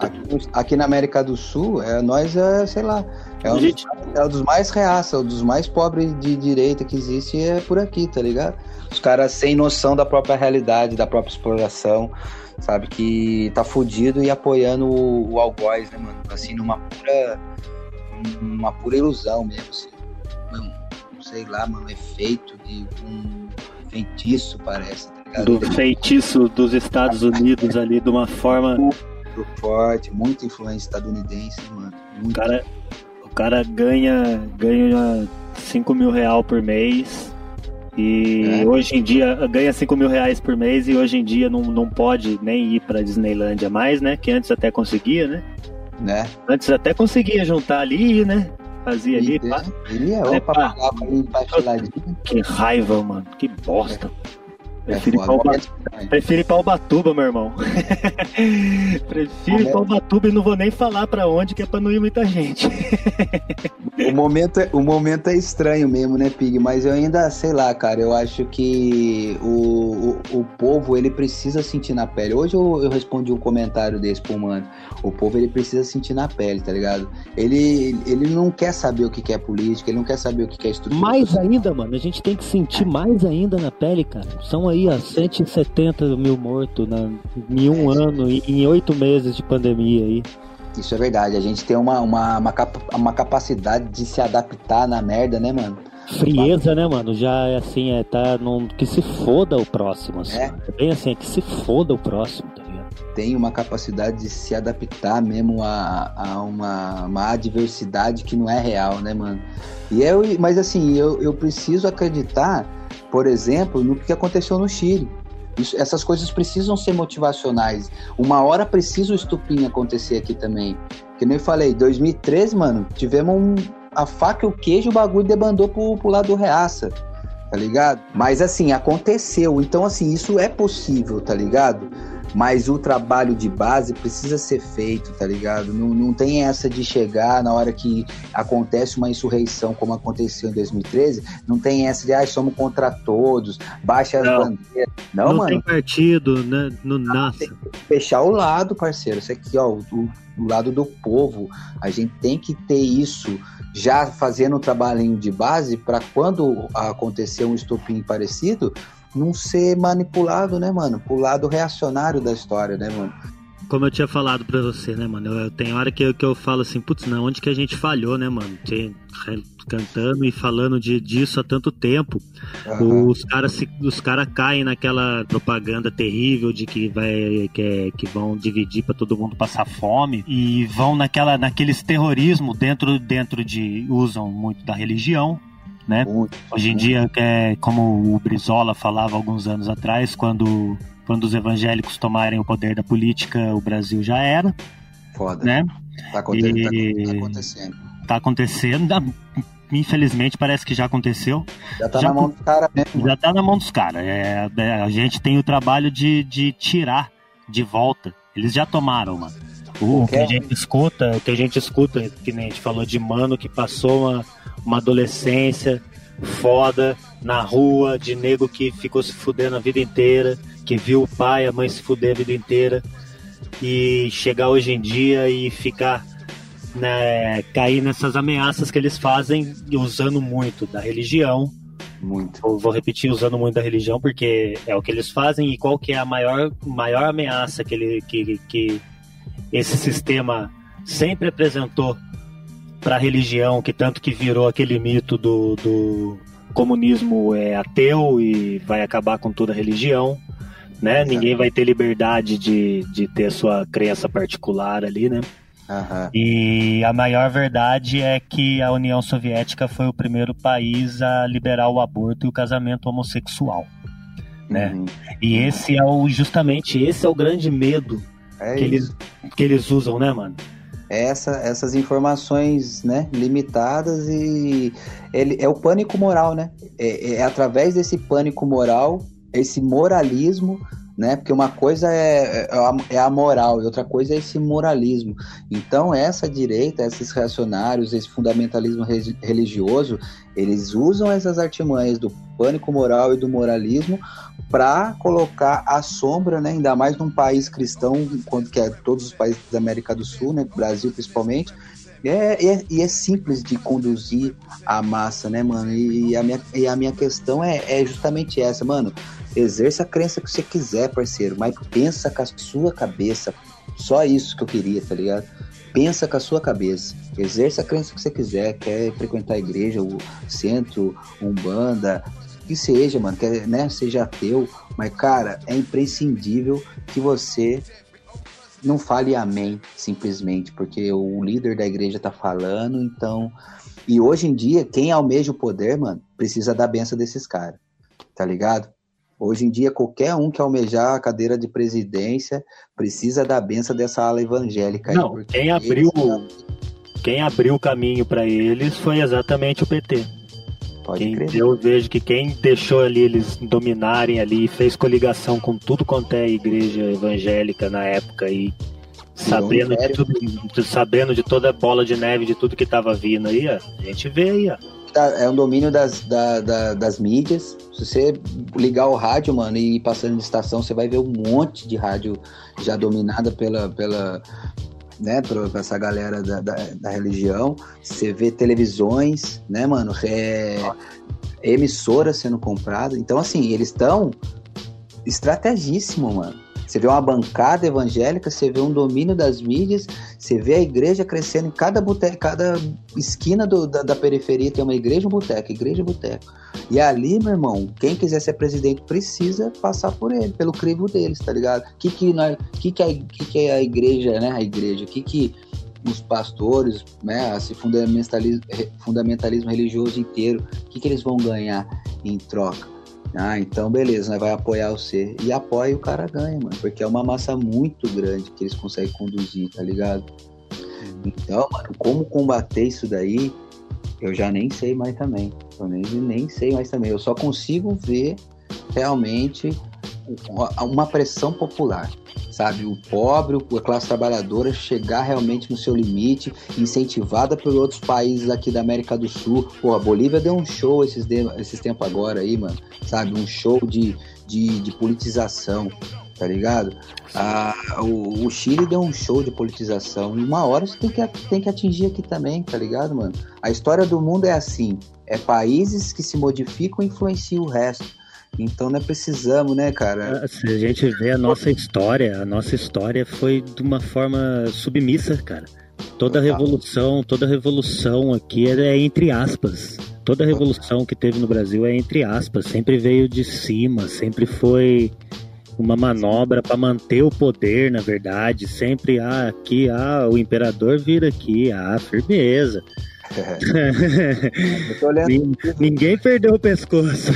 C: aqui, aqui na América do Sul, é, nós é, sei lá, é um,
B: gente,
C: é um dos mais reaça, um dos mais pobres de direita que existe é por aqui, tá ligado? Os caras sem noção da própria realidade, da própria exploração, sabe? Que tá fudido e apoiando o, o algoz, né, mano? Assim, numa pura. Uma pura ilusão mesmo, assim. Não sei lá, mano, efeito de um feitiço, parece, tá ligado?
B: do feitiço dos Estados Unidos ali, de uma forma.
C: Muito forte, muita influência estadunidense, mano. Muito.
B: cara, cara ganha, ganha 5 mil real por mês. E é. hoje em dia ganha 5 mil reais por mês e hoje em dia não, não pode nem ir pra Disneylândia mais, né? Que antes até conseguia, né?
C: Né?
B: Antes até conseguia juntar ali, né? Fazia ali.
C: Pá. Iria, é, opa, pá.
B: Que raiva, mano. Que bosta. Prefiro, é ir Prefiro ir pra Ubatuba, meu irmão. *laughs* Prefiro ir pra Ubatuba e não vou nem falar pra onde, que é pra não ir muita gente. *laughs*
C: o, momento é, o momento é estranho mesmo, né, Pig? Mas eu ainda, sei lá, cara, eu acho que o, o, o povo, ele precisa sentir na pele. Hoje eu, eu respondi um comentário desse pro mano. O povo, ele precisa sentir na pele, tá ligado? Ele, ele não quer saber o que é política, ele não quer saber o que é estrutura.
B: Mais ainda, mano, a gente tem que sentir mais ainda na pele, cara. São aí aí, ó, 170 mil mortos na, em um é. ano, em oito meses de pandemia aí.
C: Isso é verdade, a gente tem uma, uma, uma, uma capacidade de se adaptar na merda, né, mano?
B: Frieza, né, mano? Já é assim, é, tá num, que se foda o próximo. Assim, é. é bem assim, é que se foda o próximo, tá ligado?
C: Tem uma capacidade de se adaptar mesmo a, a uma, uma adversidade que não é real, né, mano? E eu, mas assim, eu, eu preciso acreditar por exemplo, no que aconteceu no Chile. Isso, essas coisas precisam ser motivacionais. Uma hora precisa o estupim acontecer aqui também. Que nem eu falei, 2013, mano, tivemos um, a faca e o queijo, o bagulho debandou pro, pro lado do reaça, tá ligado? Mas assim, aconteceu. Então, assim, isso é possível, tá ligado? Mas o trabalho de base precisa ser feito, tá ligado? Não, não tem essa de chegar na hora que acontece uma insurreição, como aconteceu em 2013, não tem essa de, ah, somos contra todos, baixa
B: não. as bandeiras. Não, não mano. tem partido, né? Não, nossa. Tem
C: que fechar o lado, parceiro. Isso aqui, ó, o, o lado do povo. A gente tem que ter isso já fazendo um trabalhinho de base para quando acontecer um estupim parecido, não ser manipulado, né, mano? Pro lado reacionário da história, né, mano?
B: Como eu tinha falado pra você, né, mano? Eu, tem hora que eu, que eu falo assim, putz, não, onde que a gente falhou, né, mano? Tem, cantando e falando de, disso há tanto tempo. Uhum. Os caras os cara caem naquela propaganda terrível de que vai que, é, que vão dividir para todo mundo passar fome e vão naquela naqueles terrorismo dentro dentro de usam muito da religião né? Muito, Hoje em muito. dia, é, como o Brizola falava alguns anos atrás, quando, quando os evangélicos tomarem o poder da política, o Brasil já era.
C: Foda.
B: Né?
C: Tá, acontecendo, e... tá, tá acontecendo.
B: Tá acontecendo. Infelizmente, parece que já aconteceu.
C: Já tá já, na mão dos caras mesmo.
B: Já tá na mão dos caras. É, é, a gente tem o trabalho de, de tirar de volta. Eles já tomaram, mano. O, que a gente escuta, o que a gente escuta, que nem a gente falou de mano que passou uma, uma adolescência foda na rua, de nego que ficou se fudendo a vida inteira, que viu o pai, a mãe se fuder a vida inteira, e chegar hoje em dia e ficar né, cair nessas ameaças que eles fazem usando muito da religião.
C: Muito.
B: Eu vou repetir usando muito da religião porque é o que eles fazem e qual que é a maior, maior ameaça que, ele, que, que esse sistema sempre apresentou para a religião, que tanto que virou aquele mito do, do comunismo é ateu e vai acabar com toda a religião, né? Ninguém vai ter liberdade de, de ter sua crença particular ali, né?
C: Uhum.
B: E a maior verdade é que a União Soviética foi o primeiro país a liberar o aborto e o casamento homossexual, né? Uhum. E esse é o justamente esse é o grande medo é que, eles, que eles usam, né, mano?
C: Essa, essas informações né, limitadas e ele, é o pânico moral, né? É, é através desse pânico moral, esse moralismo, né? Porque uma coisa é, é, a, é a moral e outra coisa é esse moralismo. Então, essa direita, esses reacionários, esse fundamentalismo religioso, eles usam essas artimanhas do pânico moral e do moralismo para colocar a sombra, né, ainda mais num país cristão, quando que é todos os países da América do Sul, né, Brasil principalmente, é, é, e é simples de conduzir a massa, né, mano? E, a, minha, e a minha questão é, é justamente essa, mano. Exerça a crença que você quiser, parceiro, mas pensa com a sua cabeça. Só isso que eu queria, tá ligado? Pensa com a sua cabeça. Exerça a crença que você quiser. Quer frequentar a igreja, o centro, umbanda, que seja, mano, que né, seja ateu, mas cara, é imprescindível que você não fale amém, simplesmente, porque o líder da igreja tá falando, então. E hoje em dia, quem almeja o poder, mano, precisa da benção desses caras, tá ligado? Hoje em dia, qualquer um que almejar a cadeira de presidência precisa da benção dessa ala evangélica.
B: Não, aí, quem abriu, quem abriu o caminho para eles foi exatamente o PT. Pode quem, crer. Eu vejo que quem deixou ali eles dominarem ali, fez coligação com tudo quanto é igreja evangélica na época e sabendo de, tudo, sabendo de toda a bola de neve, de tudo que tava vindo aí, ó, a gente vê aí, ó.
C: Tá, é um domínio das, da, da, das mídias. Se você ligar o rádio, mano, e ir passando de estação, você vai ver um monte de rádio já dominada pela, pela, né, pra, essa galera da, da, da, religião. Você vê televisões, né, mano, é, emissoras sendo compradas. Então, assim, eles estão estrategíssimo, mano. Você vê uma bancada evangélica, você vê um domínio das mídias, você vê a igreja crescendo em cada boteco, cada esquina do, da, da, periferia tem uma igreja, um boteco, igreja, boteco. E ali, meu irmão, quem quiser ser presidente precisa passar por ele, pelo crivo deles, tá ligado? O que que, nós, que, que, a, que que a igreja, né? A igreja, o que que os pastores, né, esse fundamentalismo, fundamentalismo religioso inteiro, o que, que eles vão ganhar em troca? Ah, então beleza, né? vai apoiar você. E apoia o cara ganha, mano. Porque é uma massa muito grande que eles conseguem conduzir, tá ligado? Então, mano, como combater isso daí, eu já nem sei mais também. Eu nem, nem sei mais também. Eu só consigo ver realmente uma pressão popular sabe? O pobre, a classe trabalhadora chegar realmente no seu limite, incentivada por outros países aqui da América do Sul. Pô, a Bolívia deu um show esses, de, esses tempos agora aí, mano, sabe? Um show de, de, de politização, tá ligado? Ah, o, o, Chile deu um show de politização. E uma hora você tem que, tem que atingir aqui também, tá ligado, mano? A história do mundo é assim: é países que se modificam e influenciam o resto. Então nós precisamos, né, cara?
B: Ah, se a gente vê a nossa história, a nossa história foi de uma forma submissa, cara. Toda revolução, toda revolução aqui é entre aspas. Toda revolução que teve no Brasil é entre aspas, sempre veio de cima, sempre foi uma manobra para manter o poder, na verdade, sempre ah, aqui, ah, o imperador vira aqui, ah, firmeza. Ninguém perdeu o pescoço.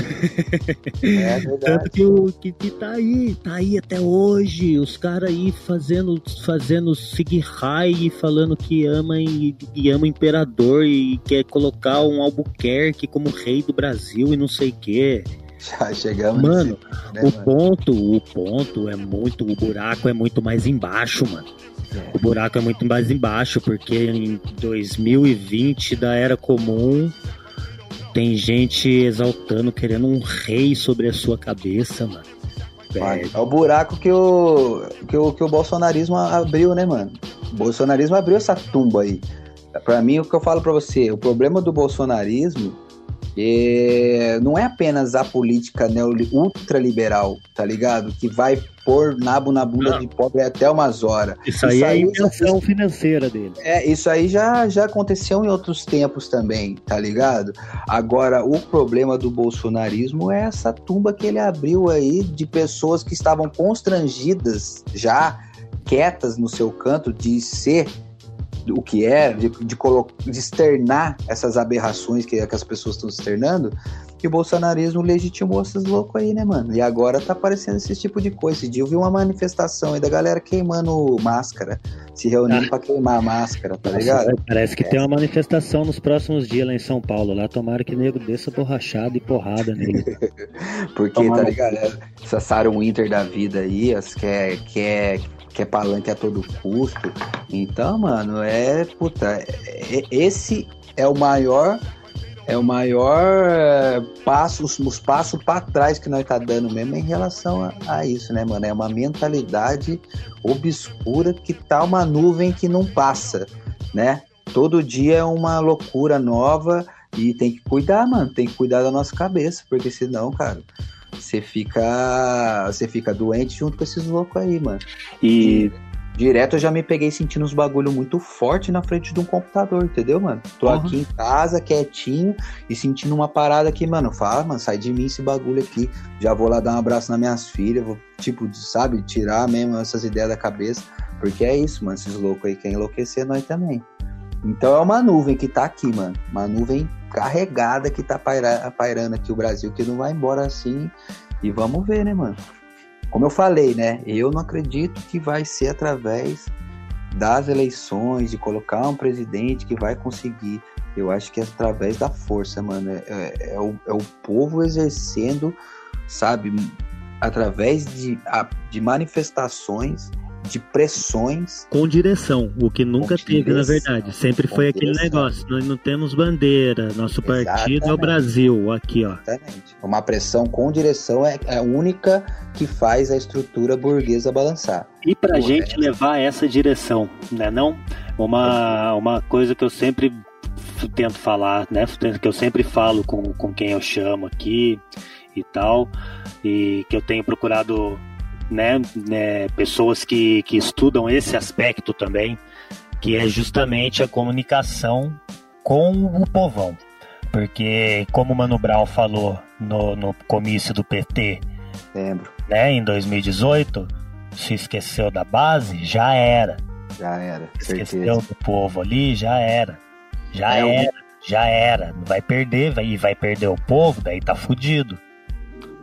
B: É *laughs* Tanto que, o, que, que tá aí, tá aí até hoje. Os caras aí fazendo, fazendo seguir high falando que ama e, e ama o imperador e quer colocar um Albuquerque como rei do Brasil e não sei o quê.
C: Já chegamos
B: Mano, nesse, né, o mano? ponto, o ponto é muito, o buraco é muito mais embaixo, mano. O buraco é muito mais embaixo, porque em 2020 da era comum tem gente exaltando, querendo um rei sobre a sua cabeça, mano.
C: É, é o buraco que o, que o que o bolsonarismo abriu, né, mano? O bolsonarismo abriu essa tumba aí. Para mim, o que eu falo para você, o problema do bolsonarismo é, não é apenas a política ultraliberal, tá ligado? Que vai pôr nabo na bunda não. de pobre até umas horas.
B: Isso, aí é a intenção financeira dele.
C: É, isso aí já, já aconteceu em outros tempos também, tá ligado? Agora, o problema do bolsonarismo é essa tumba que ele abriu aí de pessoas que estavam constrangidas já, quietas no seu canto, de ser o que é, de, de, de externar essas aberrações que, que as pessoas estão externando, que o bolsonarismo legitimou esses loucos aí, né, mano? E agora tá aparecendo esse tipo de coisa. Esse dia eu vi uma manifestação aí da galera queimando máscara, se reunindo ah. pra queimar a máscara, tá ligado? Nossa,
B: parece que é. tem uma manifestação nos próximos dias lá em São Paulo. Lá tomara que o nego desça borrachado e porrada nele. *laughs*
C: Porque, tá tomara... tá ligado? Essa Sarah Winter da vida aí, as que é, que é que é palanque a todo custo. Então, mano, é puta, é, esse é o maior é o maior é, passo, os, os passos para trás que nós tá dando mesmo em relação a, a, isso, né, mano? É uma mentalidade obscura que tá uma nuvem que não passa, né? Todo dia é uma loucura nova e tem que cuidar, mano. Tem que cuidar da nossa cabeça, porque senão, cara, você fica. Você fica doente junto com esses loucos aí, mano. E. Direto eu já me peguei sentindo uns bagulho muito forte na frente de um computador, entendeu, mano? Tô uhum. aqui em casa, quietinho, e sentindo uma parada aqui, mano. Fala, mano, sai de mim esse bagulho aqui. Já vou lá dar um abraço nas minhas filhas, vou, tipo, sabe, tirar mesmo essas ideias da cabeça Porque é isso, mano. Esses loucos aí querem enlouquecer nós também. Então é uma nuvem que tá aqui, mano. Uma nuvem carregada que tá paira, pairando aqui o Brasil, que não vai embora assim. E vamos ver, né, mano? Como eu falei, né? Eu não acredito que vai ser através das eleições, de colocar um presidente que vai conseguir. Eu acho que é através da força, mano. É, é, é o, é o povo exercendo, sabe? Através de, de manifestações de pressões.
B: Com direção, o que nunca teve, direção, na verdade. Sempre foi aquele negócio. Nós não temos bandeira, nosso partido Exatamente. é o Brasil, aqui, ó.
C: Exatamente. Uma pressão com direção é, é a única que faz a estrutura burguesa balançar.
B: E pra Pô, gente é. levar essa direção, né? Não? Uma, uma coisa que eu sempre tento falar, né? Que eu sempre falo com, com quem eu chamo aqui e tal, e que eu tenho procurado né, né, pessoas que, que estudam esse aspecto também, que é justamente a comunicação com o povão. Porque, como o Mano Brown falou no, no comício do PT,
C: Lembro.
B: Né, em 2018, se esqueceu da base, já era.
C: Já era.
B: Esqueceu certeza. do povo ali, já era. Já é era, um... já era. Vai perder, vai, e vai perder o povo, daí tá fudido.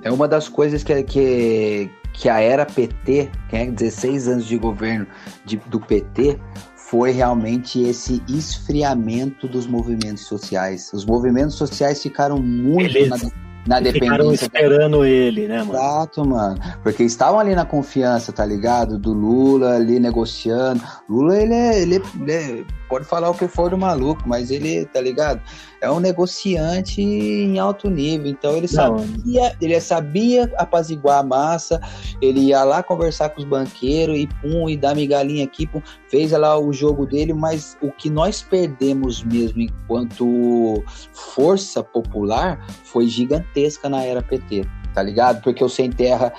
C: É uma das coisas que, que, que a era PT, que é 16 anos de governo de, do PT, foi realmente esse esfriamento dos movimentos sociais. Os movimentos sociais ficaram muito
B: Eles... na na dependência. Ficaram esperando ele, né, mano?
C: Exato, mano. Porque estavam ali na confiança, tá ligado? Do Lula ali negociando. Lula, ele é, ele é, ele é, Pode falar o que for do maluco, mas ele, tá ligado? É um negociante em alto nível. Então ele sabia, ele sabia apaziguar a massa, ele ia lá conversar com os banqueiros e pum, e dar migalhinha aqui, pum, fez lá o jogo dele, mas o que nós perdemos mesmo enquanto força popular foi gigantesca na era PT, tá ligado? Porque o Sem Terra,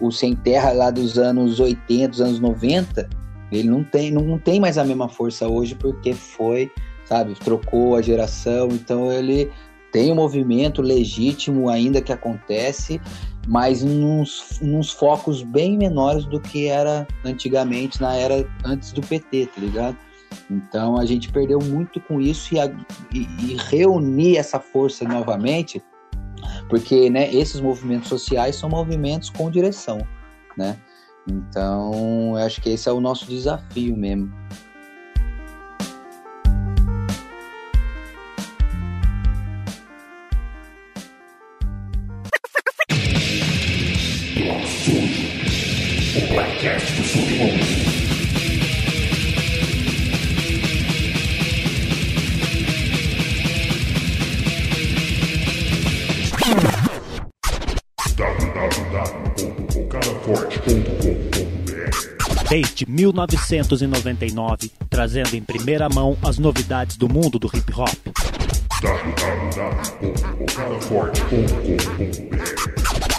C: o Sem Terra lá dos anos 80, dos anos 90, ele não tem, não tem mais a mesma força hoje porque foi, sabe, trocou a geração, então ele tem um movimento legítimo ainda que acontece, mas nos, nos focos bem menores do que era antigamente, na era antes do PT, tá ligado? Então a gente perdeu muito com isso e, a, e, e reunir essa força novamente, porque né, esses movimentos sociais são movimentos com direção, né? Então, eu acho que esse é o nosso desafio mesmo.
A: Podcast do Submundo.
B: Desde 1999, trazendo em primeira mão as novidades do mundo do hip hop.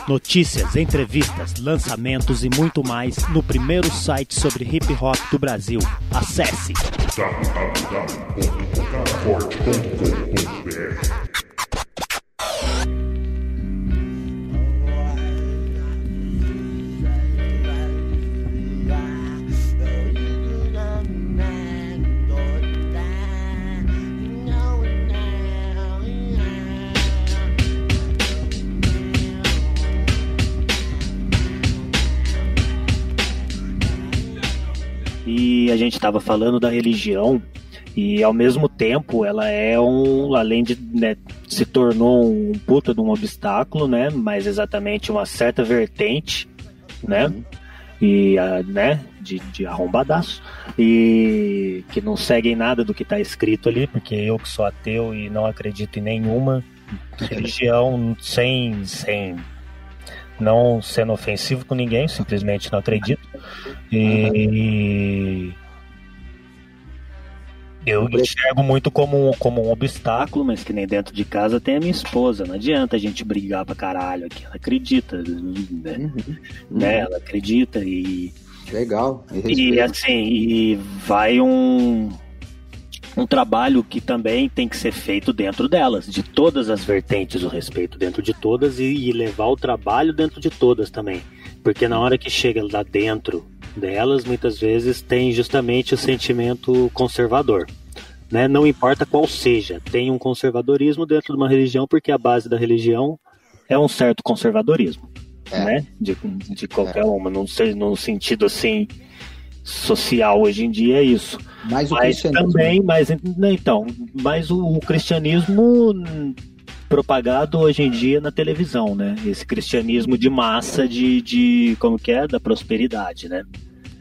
B: Notícias, entrevistas, lançamentos e muito mais no primeiro site sobre hip hop do Brasil. Acesse a gente estava falando da religião e ao mesmo tempo ela é um, além de né, se tornou um puta de um obstáculo, né? Mas exatamente uma certa vertente, né? Uhum. E a, né, de, de arrombadaço e que não seguem nada do que está escrito ali, porque eu que sou ateu e não acredito em nenhuma *laughs* religião sem, sem não sendo ofensivo com ninguém, simplesmente não acredito. E eu enxergo muito como, como um obstáculo, mas que nem dentro de casa tem a minha esposa. Não adianta a gente brigar pra caralho aqui. Ela acredita, né? Uhum. né? Ela acredita e.
C: Legal.
B: E assim, e vai um, um trabalho que também tem que ser feito dentro delas, de todas as vertentes, o respeito dentro de todas e, e levar o trabalho dentro de todas também. Porque na hora que chega lá dentro delas muitas vezes tem justamente o sentimento conservador. Né? Não importa qual seja, tem um conservadorismo dentro de uma religião, porque a base da religião é um certo conservadorismo. É. Né? De, de qualquer é. uma, não sei no sentido assim social hoje em dia é isso.
C: Mas,
B: mas também, mas né, então, mas o, o cristianismo propagado hoje em dia na televisão, né? Esse cristianismo de massa de, de como que é? Da prosperidade, né?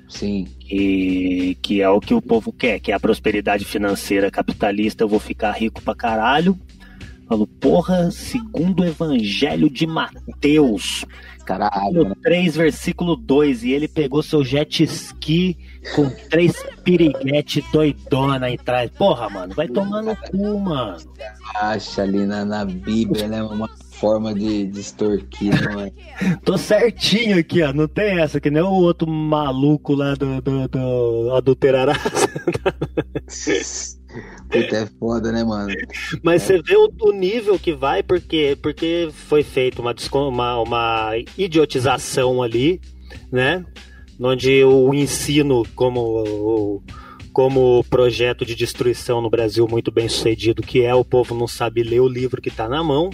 C: Sim.
B: Que, que é o que o povo quer, que é a prosperidade financeira capitalista, eu vou ficar rico pra caralho. Falo, porra, segundo o evangelho de Mateus,
C: Caralho.
B: 3, versículo 2. E ele pegou seu jet ski com três piriguete doidona atrás. Porra, mano, vai tomar no cu, mano.
C: Acha ali na, na Bíblia, né? Uma forma de, de extorquir, mano. *laughs*
B: Tô certinho aqui, ó. Não tem essa, que nem o outro maluco lá do, do, do adulterarás. *laughs*
C: Puta, é foda, né, mano?
B: Mas é. você vê o, o, nível que vai, porque, porque foi feita uma, uma, uma idiotização ali, né? Onde o ensino como, como projeto de destruição no Brasil muito bem sucedido, que é o povo não sabe ler o livro que está na mão,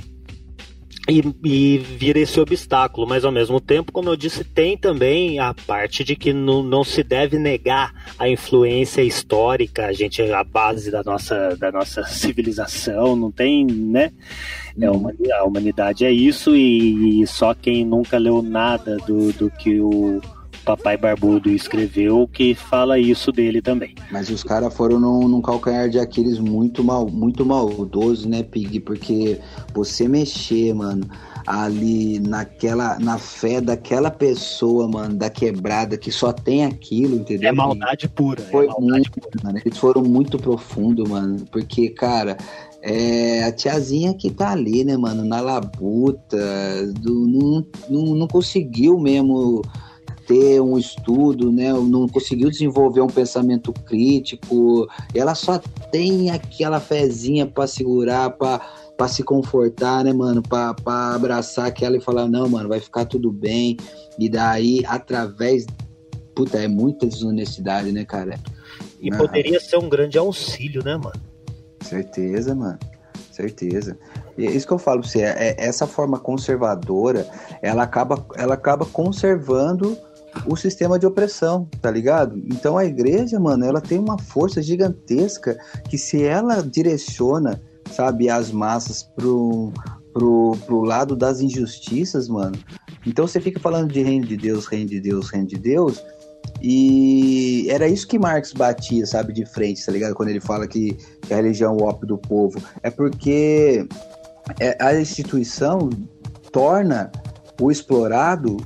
B: e, e vira esse obstáculo, mas ao mesmo tempo, como eu disse, tem também a parte de que não, não se deve negar a influência histórica, a gente é a base da nossa, da nossa civilização, não tem, né? É, a humanidade é isso e, e só quem nunca leu nada do, do que o Papai Barbudo escreveu que fala isso dele também.
C: Mas os caras foram num, num, calcanhar de Aquiles muito mal, muito maldoso, né, Pig? Porque você mexer, mano, ali naquela, na fé daquela pessoa, mano, da quebrada que só tem aquilo, entendeu?
B: É maldade pura.
C: Foi
B: é maldade
C: muito, pura. Mano, eles foram muito profundo, mano, porque, cara, é a tiazinha que tá ali, né, mano, na labuta, do, não, não, não conseguiu mesmo ter um estudo, né? Não conseguiu desenvolver um pensamento crítico. Ela só tem aquela fezinha para segurar, para se confortar, né, mano? Para abraçar aquela e falar: não, mano, vai ficar tudo bem. E daí, através. Puta, é muita desonestidade, né, cara?
B: E não. poderia ser um grande auxílio, né, mano?
C: Certeza, mano. Certeza. E é isso que eu falo pra você, é, é, essa forma conservadora, ela acaba, ela acaba conservando o sistema de opressão, tá ligado? Então a igreja, mano, ela tem uma força gigantesca que se ela direciona, sabe, as massas pro, pro, pro lado das injustiças, mano. Então você fica falando de reino de Deus, reino de Deus, reino de Deus, e era isso que Marx batia, sabe, de frente, tá ligado? Quando ele fala que, que a religião é o ópio do povo. É porque é, a instituição torna o explorado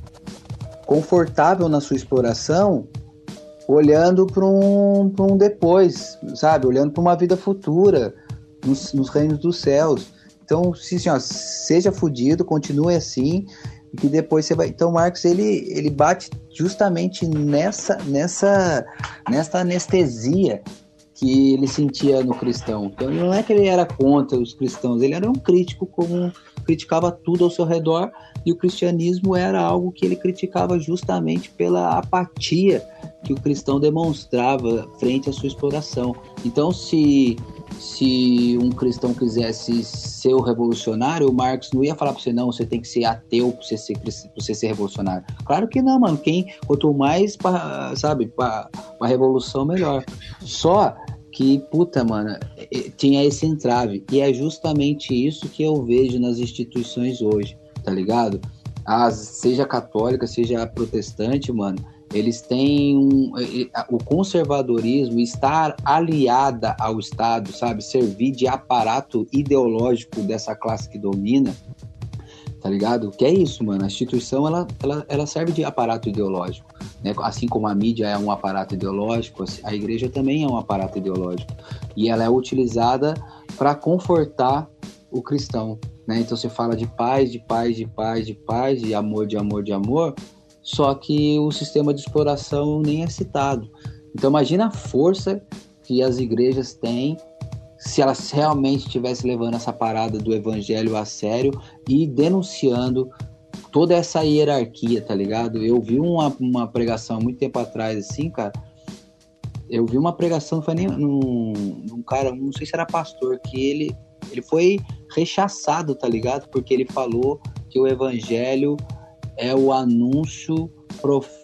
C: confortável na sua exploração, olhando para um, um depois, sabe? Olhando para uma vida futura, nos, nos, reinos dos céus. Então, se, assim, ó, seja fudido, continue assim, e que depois você vai. Então, Marx ele, ele bate justamente nessa, nessa, nessa anestesia que ele sentia no cristão. Então não é que ele era contra os cristãos, ele era um crítico como criticava tudo ao seu redor e o cristianismo era algo que ele criticava justamente pela apatia que o cristão demonstrava frente à sua exploração. Então se se um cristão quisesse ser o revolucionário, o Marx não ia falar para você, não, você tem que ser ateu para você ser, pra você ser revolucionário. Claro que não, mano. Quem, quanto mais, pra, sabe, para a revolução, melhor. Só que, puta, mano, tinha esse entrave. E é justamente isso que eu vejo nas instituições hoje, tá ligado? As, seja católica, seja protestante, mano, eles têm um, o conservadorismo estar aliada ao Estado, sabe, servir de aparato ideológico dessa classe que domina, tá ligado? Que é isso, mano. A instituição ela, ela, ela serve de aparato ideológico, né? Assim como a mídia é um aparato ideológico, a igreja também é um aparato ideológico e ela é utilizada para confortar o cristão, né? Então você fala de paz, de paz, de paz, de paz, de amor, de amor, de amor só que o sistema de exploração nem é citado. Então imagina a força que as igrejas têm se elas realmente estivessem levando essa parada do evangelho a sério e denunciando toda essa hierarquia, tá ligado? Eu vi uma, uma pregação muito tempo atrás, assim, cara. Eu vi uma pregação, não foi nem num, num cara, não sei se era pastor, que ele, ele foi rechaçado, tá ligado? Porque ele falou que o evangelho é o anúncio,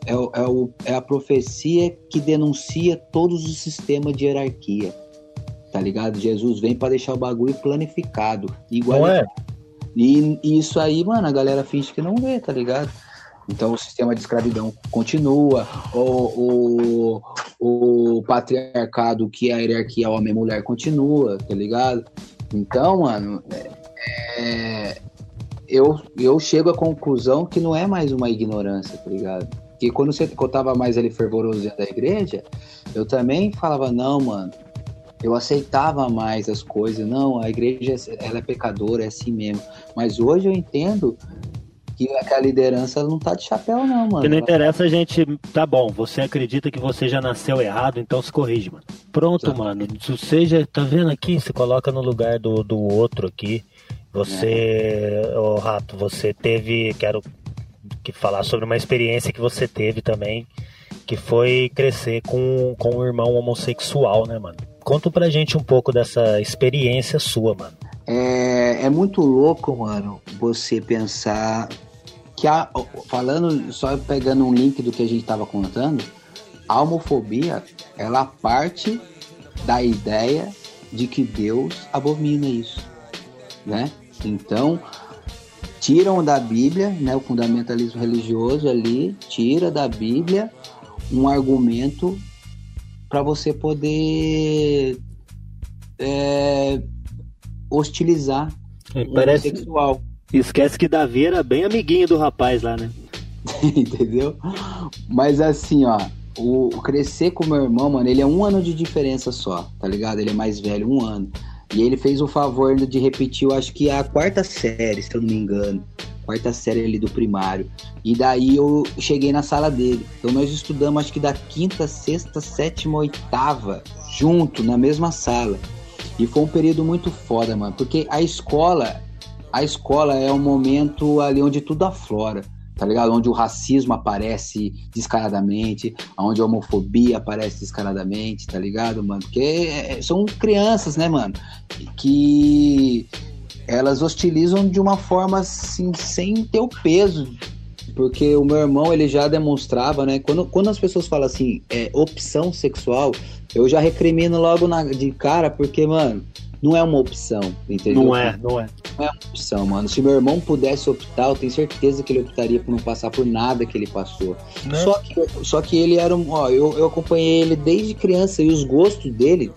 C: é, é, o, é a profecia que denuncia todos os sistemas de hierarquia. Tá ligado? Jesus vem para deixar o bagulho planificado. Igual
B: Não é?
C: E, e isso aí, mano, a galera finge que não vê, tá ligado? Então o sistema de escravidão continua, o, o, o patriarcado, que é a hierarquia homem-mulher, continua, tá ligado? Então, mano, é, é, eu, eu chego à conclusão que não é mais uma ignorância, tá ligado? Que quando você quando eu tava mais ali fervoroso da igreja, eu também falava, não, mano, eu aceitava mais as coisas. Não, a igreja ela é pecadora, é assim mesmo. Mas hoje eu entendo que a liderança não tá de chapéu, não, mano.
B: Que não interessa a gente. Tá bom, você acredita que você já nasceu errado, então se corrige, mano. Pronto, tá. mano. Seja, tá vendo aqui? Se coloca no lugar do, do outro aqui. Você, é. ô Rato, você teve. Quero que falar sobre uma experiência que você teve também, que foi crescer com, com um irmão homossexual, né, mano? Conta pra gente um pouco dessa experiência sua, mano.
C: É, é muito louco, mano, você pensar que a, falando, só pegando um link do que a gente estava contando, a homofobia, ela parte da ideia de que Deus abomina isso, né? Então, tiram da Bíblia, né, o fundamentalismo religioso ali, tira da Bíblia um argumento para você poder é, hostilizar
B: é, parece sexual. Esquece que Davi era bem amiguinho do rapaz lá, né? *laughs*
C: Entendeu? Mas assim, ó, o crescer com meu irmão, mano, ele é um ano de diferença só, tá ligado? Ele é mais velho, um ano. E ele fez o favor de repetir, eu acho que a quarta série, se eu não me engano quarta série ali do primário. E daí eu cheguei na sala dele. Então nós estudamos acho que da quinta, sexta, sétima, oitava, junto, na mesma sala. E foi um período muito foda, mano. Porque a escola, a escola é um momento ali onde tudo aflora, tá ligado? Onde o racismo aparece descaradamente, onde a homofobia aparece descaradamente, tá ligado, mano? Porque é, são crianças, né, mano? Que elas hostilizam de uma forma assim, sem ter o peso. Porque o meu irmão, ele já demonstrava, né? Quando, quando as pessoas falam assim, é, opção sexual, eu já recrimino logo na, de cara, porque, mano, não é uma opção, entendeu?
B: Não é, não é.
C: Não é uma opção, mano. Se meu irmão pudesse optar, eu tenho certeza que ele optaria por não passar por nada que ele passou. Né? Só, que, só que ele era um. Ó, eu, eu acompanhei ele desde criança e os gostos dele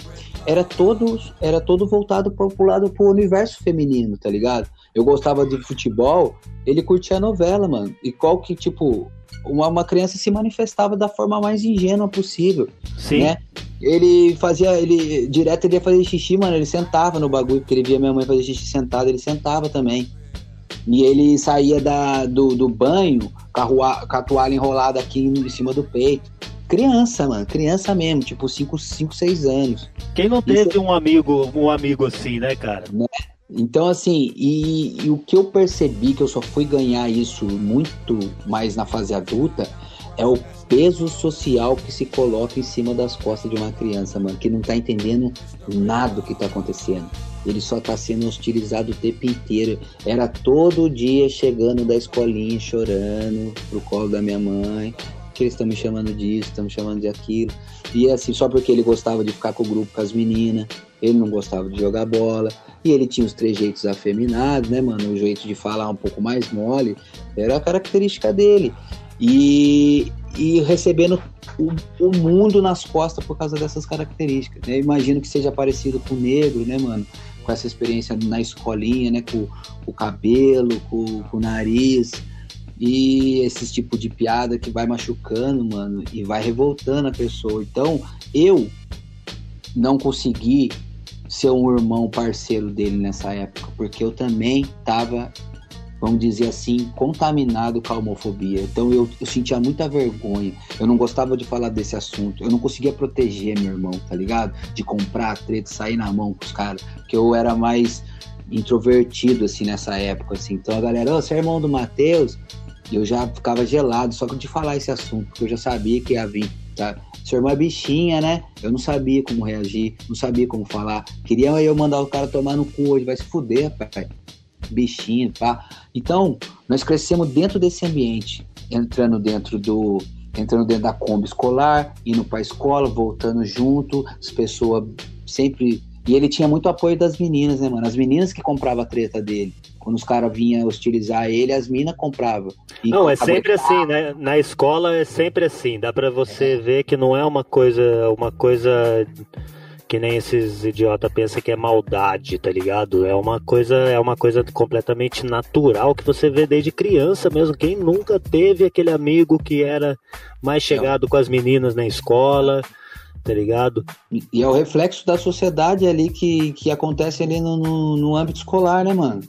C: era todo, era todo voltado pro, pro lado pro universo feminino, tá ligado? Eu gostava de futebol, ele curtia a novela, mano. E qual que, tipo, uma, uma criança se manifestava da forma mais ingênua possível.
B: Sim.
C: Né? Ele fazia, ele direto ele ia fazer xixi, mano, ele sentava no bagulho, porque ele via minha mãe fazer xixi sentado, ele sentava também. E ele saía da, do, do banho com a, com a toalha enrolada aqui em cima do peito criança, mano, criança mesmo, tipo 5, 5, 6 anos.
B: Quem não teve Isso... um amigo, um amigo assim, né, cara? Né?
C: Então, assim, e, e, o que eu percebi que eu só fui ganhar isso muito mais na fase adulta é o peso social que se coloca em cima das costas de uma criança, mano, que não tá entendendo nada do que tá acontecendo. Ele só tá sendo hostilizado o tempo inteiro. Era todo dia chegando da escolinha chorando pro colo da minha mãe que eles estão me chamando disso, estão me chamando de aquilo. E assim, só porque ele gostava de ficar com o grupo com as meninas, ele não gostava de jogar bola. E ele tinha os trejeitos afeminados, né, mano? O jeito de falar um pouco mais mole. Era a característica dele. E, e recebendo o, o, mundo nas costas por causa dessas características. Né? Eu imagino que seja parecido com o negro, né, mano? Com essa experiência na escolinha, né? Com, com o cabelo, com, com o nariz. E esse tipo de piada que vai machucando, mano, e vai revoltando a pessoa. Então, eu não consegui ser um irmão parceiro dele nessa época, porque eu também tava, vamos dizer assim, contaminado com a homofobia. Então eu, eu sentia muita vergonha. Eu não gostava de falar desse assunto. Eu não conseguia proteger meu irmão, tá ligado? De comprar treta, sair na mão com os caras. Porque eu era mais introvertido, assim, nessa época, assim. Então a galera, ô, oh, você é irmão do Matheus? E eu já ficava gelado só de falar esse assunto, porque eu já sabia que ia vir, tá? Sua irmã é bichinha, né? Eu não sabia como reagir, não sabia como falar. Queria eu mandar o cara tomar no cu hoje, vai se fuder, rapaz. Bichinho, tá? Então, nós crescemos dentro desse ambiente, entrando dentro do. Entrando dentro da Kombi escolar, indo pra escola, voltando junto, as pessoas sempre. E ele tinha muito apoio das meninas, né, mano? As meninas que compravam a treta dele. Quando os caras vinham hostilizar ele, as minas compravam.
B: Não, é sempre assim, né? Na escola é sempre assim. Dá pra você é. ver que não é uma coisa, uma coisa que nem esses idiotas pensam que é maldade, tá ligado? É uma coisa, é uma coisa completamente natural que você vê desde criança mesmo. Quem nunca teve aquele amigo que era mais chegado com as meninas na escola, tá ligado?
C: E, e é o reflexo da sociedade ali que, que acontece ali no, no, no âmbito escolar, né, mano?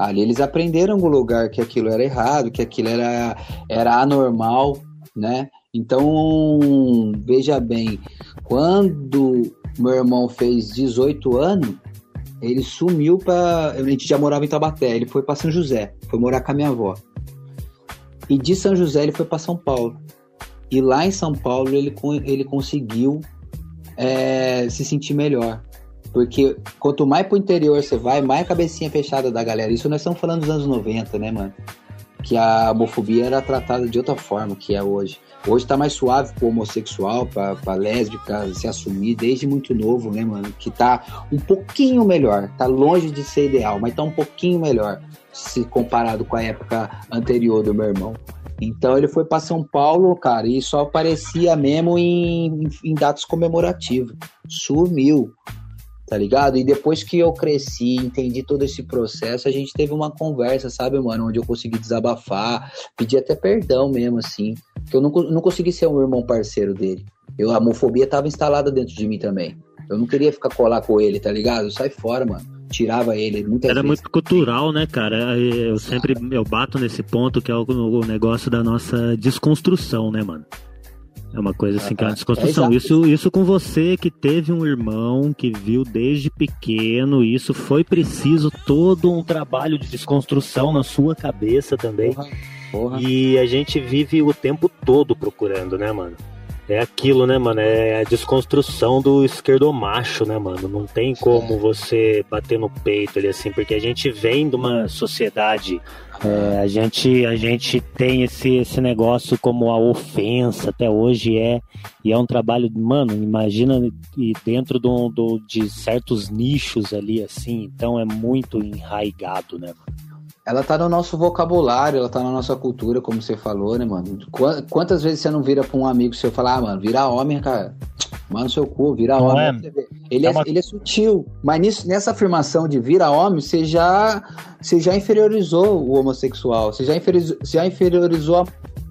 C: Ali eles aprenderam no lugar que aquilo era errado, que aquilo era, era anormal, né? Então, veja bem, quando meu irmão fez 18 anos, ele sumiu para. A gente já morava em Tabaté, ele foi para São José, foi morar com a minha avó. E de São José ele foi para São Paulo. E lá em São Paulo ele, ele conseguiu é, se sentir melhor. Porque quanto mais pro interior você vai, mais cabecinha fechada da galera. Isso nós estamos falando dos anos 90, né, mano? Que a homofobia era tratada de outra forma que é hoje. Hoje tá mais suave pro homossexual, pra, pra lésbica se assumir desde muito novo, né, mano? Que tá um pouquinho melhor. Tá longe de ser ideal, mas tá um pouquinho melhor se comparado com a época anterior do meu irmão. Então ele foi para São Paulo, cara, e só aparecia mesmo em, em datas comemorativas. Sumiu tá ligado? E depois que eu cresci, entendi todo esse processo, a gente teve uma conversa, sabe, mano, onde eu consegui desabafar, pedir até perdão mesmo, assim, que eu não, não consegui ser um irmão parceiro dele. Eu, a homofobia tava instalada dentro de mim também. Eu não queria ficar colar com ele, tá ligado? Sai fora, mano. Tirava ele muitas
B: Era
C: vezes.
B: muito cultural, né, cara? Eu sempre eu bato nesse ponto que é o, o negócio da nossa desconstrução, né, mano? É uma coisa assim que é uma desconstrução. É isso, isso com você que teve um irmão que viu desde pequeno, isso foi preciso todo um trabalho de desconstrução na sua cabeça também. Porra, porra. E a gente vive o tempo todo procurando, né, mano? É aquilo, né, mano? É a desconstrução do esquerdomacho, né, mano? Não tem como você bater no peito ali assim, porque a gente vem de uma sociedade é, a, gente, a gente tem esse, esse negócio como a ofensa até hoje é, e é um trabalho, mano, imagina e dentro do, do, de certos nichos ali, assim, então é muito enraigado, né?
C: Ela tá no nosso vocabulário, ela tá na nossa cultura, como você falou, né, mano? Quantas vezes você não vira pra um amigo seu falar, ah, mano, vira homem, cara, mano, seu cu, vira não homem. É. Ele, é, é uma... ele é sutil, mas nisso, nessa afirmação de vira homem, você já, você já inferiorizou o homossexual, você já inferiorizou, você já inferiorizou a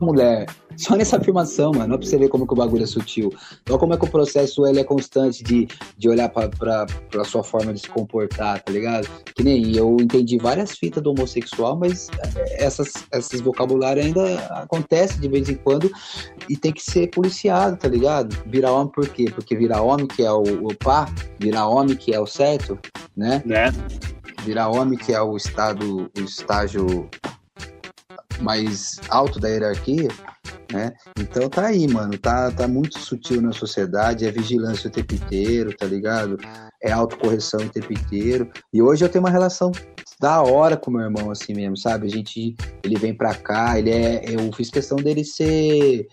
C: mulher. Só nessa afirmação, mano. Não pra você ver como que o bagulho é sutil. Então, como é que o processo ele é constante de, de olhar pra, pra, pra sua forma de se comportar, tá ligado? Que nem eu entendi várias fitas do homossexual, mas é, essas, esses vocabulários ainda acontecem de vez em quando e tem que ser policiado, tá ligado? Virar homem por quê? Porque virar homem que é o, o pá, virar homem que é o certo, né?
B: Né?
C: Virar homem que é o estado, o estágio mais alto da hierarquia, né? Então tá aí, mano, tá, tá muito sutil na sociedade, é vigilância o tempo inteiro, tá ligado? É autocorreção o tempo inteiro. E hoje eu tenho uma relação da hora com meu irmão, assim mesmo, sabe? A gente, ele vem pra cá, ele é, eu fiz questão dele ser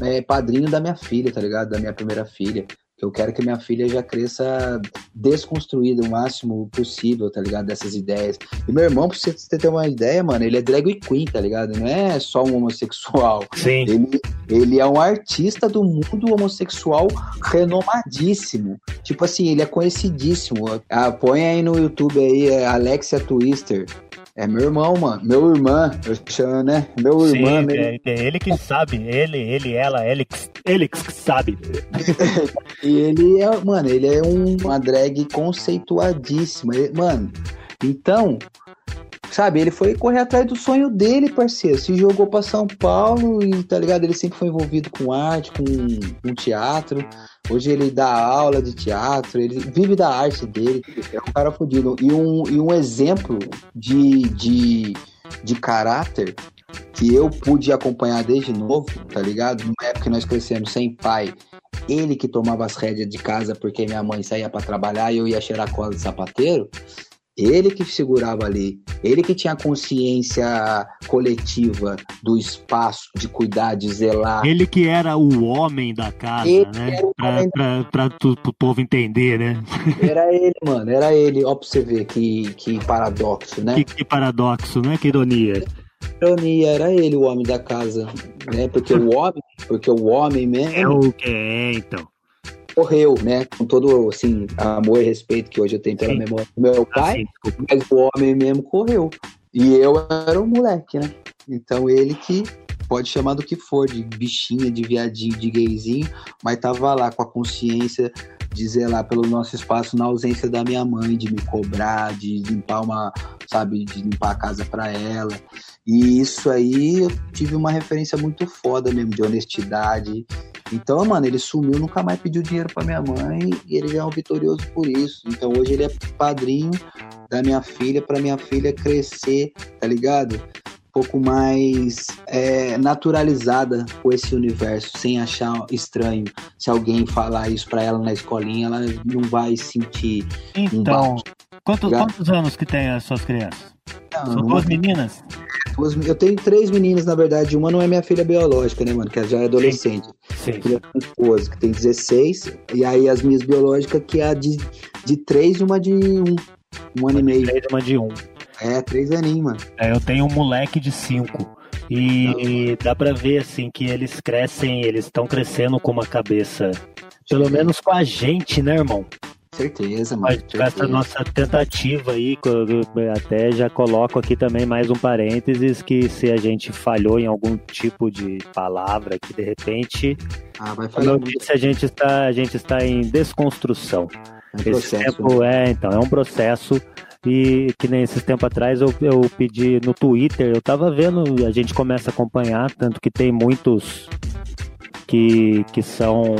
C: é, padrinho da minha filha, tá ligado? Da minha primeira filha. Eu quero que minha filha já cresça desconstruída o máximo possível, tá ligado? Dessas ideias. E meu irmão, pra você ter uma ideia, mano, ele é drag queen, tá ligado? Não é só um homossexual.
B: Sim.
C: Ele, ele é um artista do mundo homossexual renomadíssimo. Tipo assim, ele é conhecidíssimo. Ah, põe aí no YouTube aí, é Alexia Twister. É meu irmão, mano. Meu irmã, eu chamo, né? Meu irmão. Meu...
B: É, é, ele que sabe. Ele, ele, ela, ele, ele que sabe. *laughs*
C: e ele é, mano, ele é um, uma drag conceituadíssima. Mano, então, sabe, ele foi correr atrás do sonho dele, parceiro. Se jogou para São Paulo e, tá ligado? Ele sempre foi envolvido com arte, com, com teatro. Hoje ele dá aula de teatro, ele vive da arte dele. É um cara fodido. E um, e um exemplo de, de, de caráter que eu pude acompanhar desde novo, tá ligado? Numa época que nós crescemos sem pai, ele que tomava as rédeas de casa porque minha mãe saía para trabalhar e eu ia cheirar cola de sapateiro. Ele que segurava ali, ele que tinha consciência coletiva do espaço, de cuidar, de zelar.
B: Ele que era o homem da casa,
C: Ele
B: né? Pra, pra, pra, tu, pro povo entender, né? *laughs*
C: Era ele, mano, era ele. Ó, pra você ver que, que paradoxo, né?
B: Que, que paradoxo, né? Que ironia.
C: ironia, era ele o homem da casa, né? Porque o homem, porque o homem mesmo
B: É o que é, então.
C: Morreu, né? Com todo, assim, amor e respeito que hoje eu tenho pela
B: Sim.
C: memória do meu pai,
B: Assim, desculpa.
C: mas o homem mesmo correu. E eu era um moleque, né? Então ele que pode chamar do que for, de bichinha, de viadinho, de gayzinho, mas tava lá com a consciência de zelar pelo nosso espaço na ausência da minha mãe, de me cobrar, de limpar uma, sabe, de limpar a casa pra ela. E isso aí eu tive uma referência muito foda mesmo, de honestidade. Então, mano, ele sumiu, nunca mais pediu dinheiro pra minha mãe e ele é um vitorioso por isso. Então hoje ele é padrinho da minha filha pra minha filha crescer, tá ligado? Um pouco mais é, naturalizada com esse universo, sem achar estranho. Se alguém falar isso pra ela na escolinha, ela não vai sentir.
B: Então, quanto-
C: Obrigado.
B: quantos anos que tem as suas crianças?
C: "Ah,
B: São duas meninas?
C: Eu tenho três meninas, na verdade. Uma não é minha filha biológica, né, mano? Que já é adolescente.
B: Sim.
C: filha com esposa, que tem 16, e aí as minhas biológicas, que é a de, de 3 e uma de 1. Um ano e meio.
B: Três, uma de um.
C: É, três aninhos, mano.
B: É, eu tenho um moleque de cinco. E dá pra ver, assim, que eles crescem, eles estão crescendo com uma cabeça. Pelo menos com a gente, né, irmão?
C: Certeza, mano.
B: com essa nossa tentativa aí, até já coloco aqui também mais um parênteses, que se a gente falhou em algum tipo de palavra, que de repente,
C: Ah, vai
B: como eu disse, a gente está, a gente está em desconstrução.
C: É um
B: Esse
C: processo.
B: tempo é, então, é um processo. E que nem esses tempos atrás eu, eu pedi no Twitter, eu tava vendo, a gente começa a acompanhar, tanto que tem muitos que, que são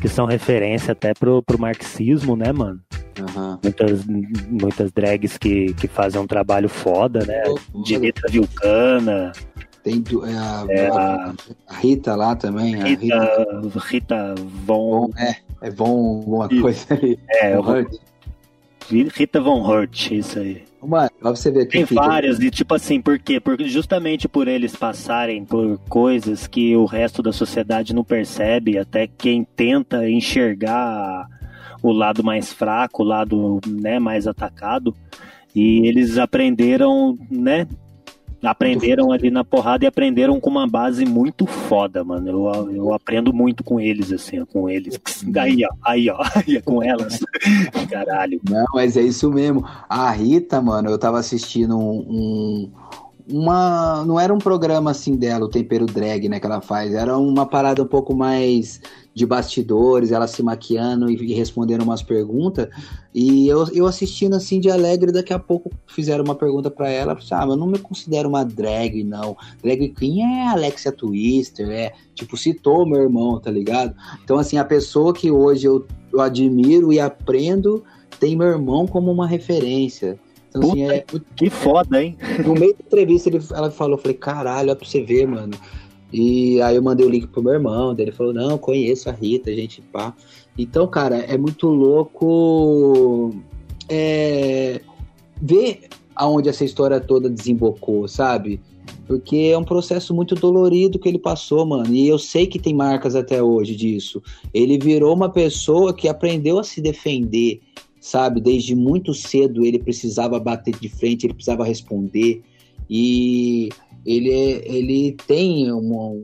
B: que são referência até pro, pro marxismo, né, mano?
C: Aham.
B: Muitas, muitas drags que, que fazem um trabalho foda, né?
C: Foda.
B: Direita Vilcana,
C: Tem du- é, a,
B: É,
C: a- a Rita lá também. A Rita,
B: Rita, Rita Von.
C: É, é bom alguma coisa ali.
B: É,
C: Hurt.
B: Rita Von Hurt, isso aí.
C: Mano, pra você ver que
B: Tem várias, e tipo assim, por quê? Porque justamente por eles passarem por coisas que o resto da sociedade não percebe, até quem tenta enxergar o lado mais fraco, o lado né, mais atacado, e eles aprenderam, né? Aprenderam ali na porrada e aprenderam com uma base muito foda, mano. Eu, eu aprendo muito com eles, assim, com eles. Aí, ó, aí, ó, *laughs* aí, com elas. Caralho.
C: Não, mas é isso mesmo. A Rita, mano, eu tava assistindo um, um- uma. Não era um programa assim dela, o tempero drag, né, que ela faz. Era uma parada um pouco mais de bastidores, ela se maquiando e, respondendo umas perguntas. E eu, eu assistindo assim de alegre, daqui a pouco fizeram uma pergunta pra ela. Ah, eu não me considero uma drag, não. Drag queen é Alexia Twister, é. Tipo, citou meu irmão, tá ligado? Então, assim, a pessoa que hoje eu, eu admiro e aprendo tem meu irmão como uma referência. Então, assim, é,
B: Que foda, hein?
C: no meio da entrevista ele, ela falou, eu falei, caralho, olha pra você ver, mano. E aí eu mandei o link pro meu irmão, daí ele falou, não, conheço a Rita, gente, pá. Então, cara, é muito louco é, ver aonde essa história toda desembocou, sabe? Porque é um processo muito dolorido que ele passou, mano. E eu sei que tem marcas até hoje disso. Ele virou uma pessoa que aprendeu a se defender, sabe? Desde muito cedo ele precisava bater de frente, ele precisava responder. E ele, é- ele tem uma,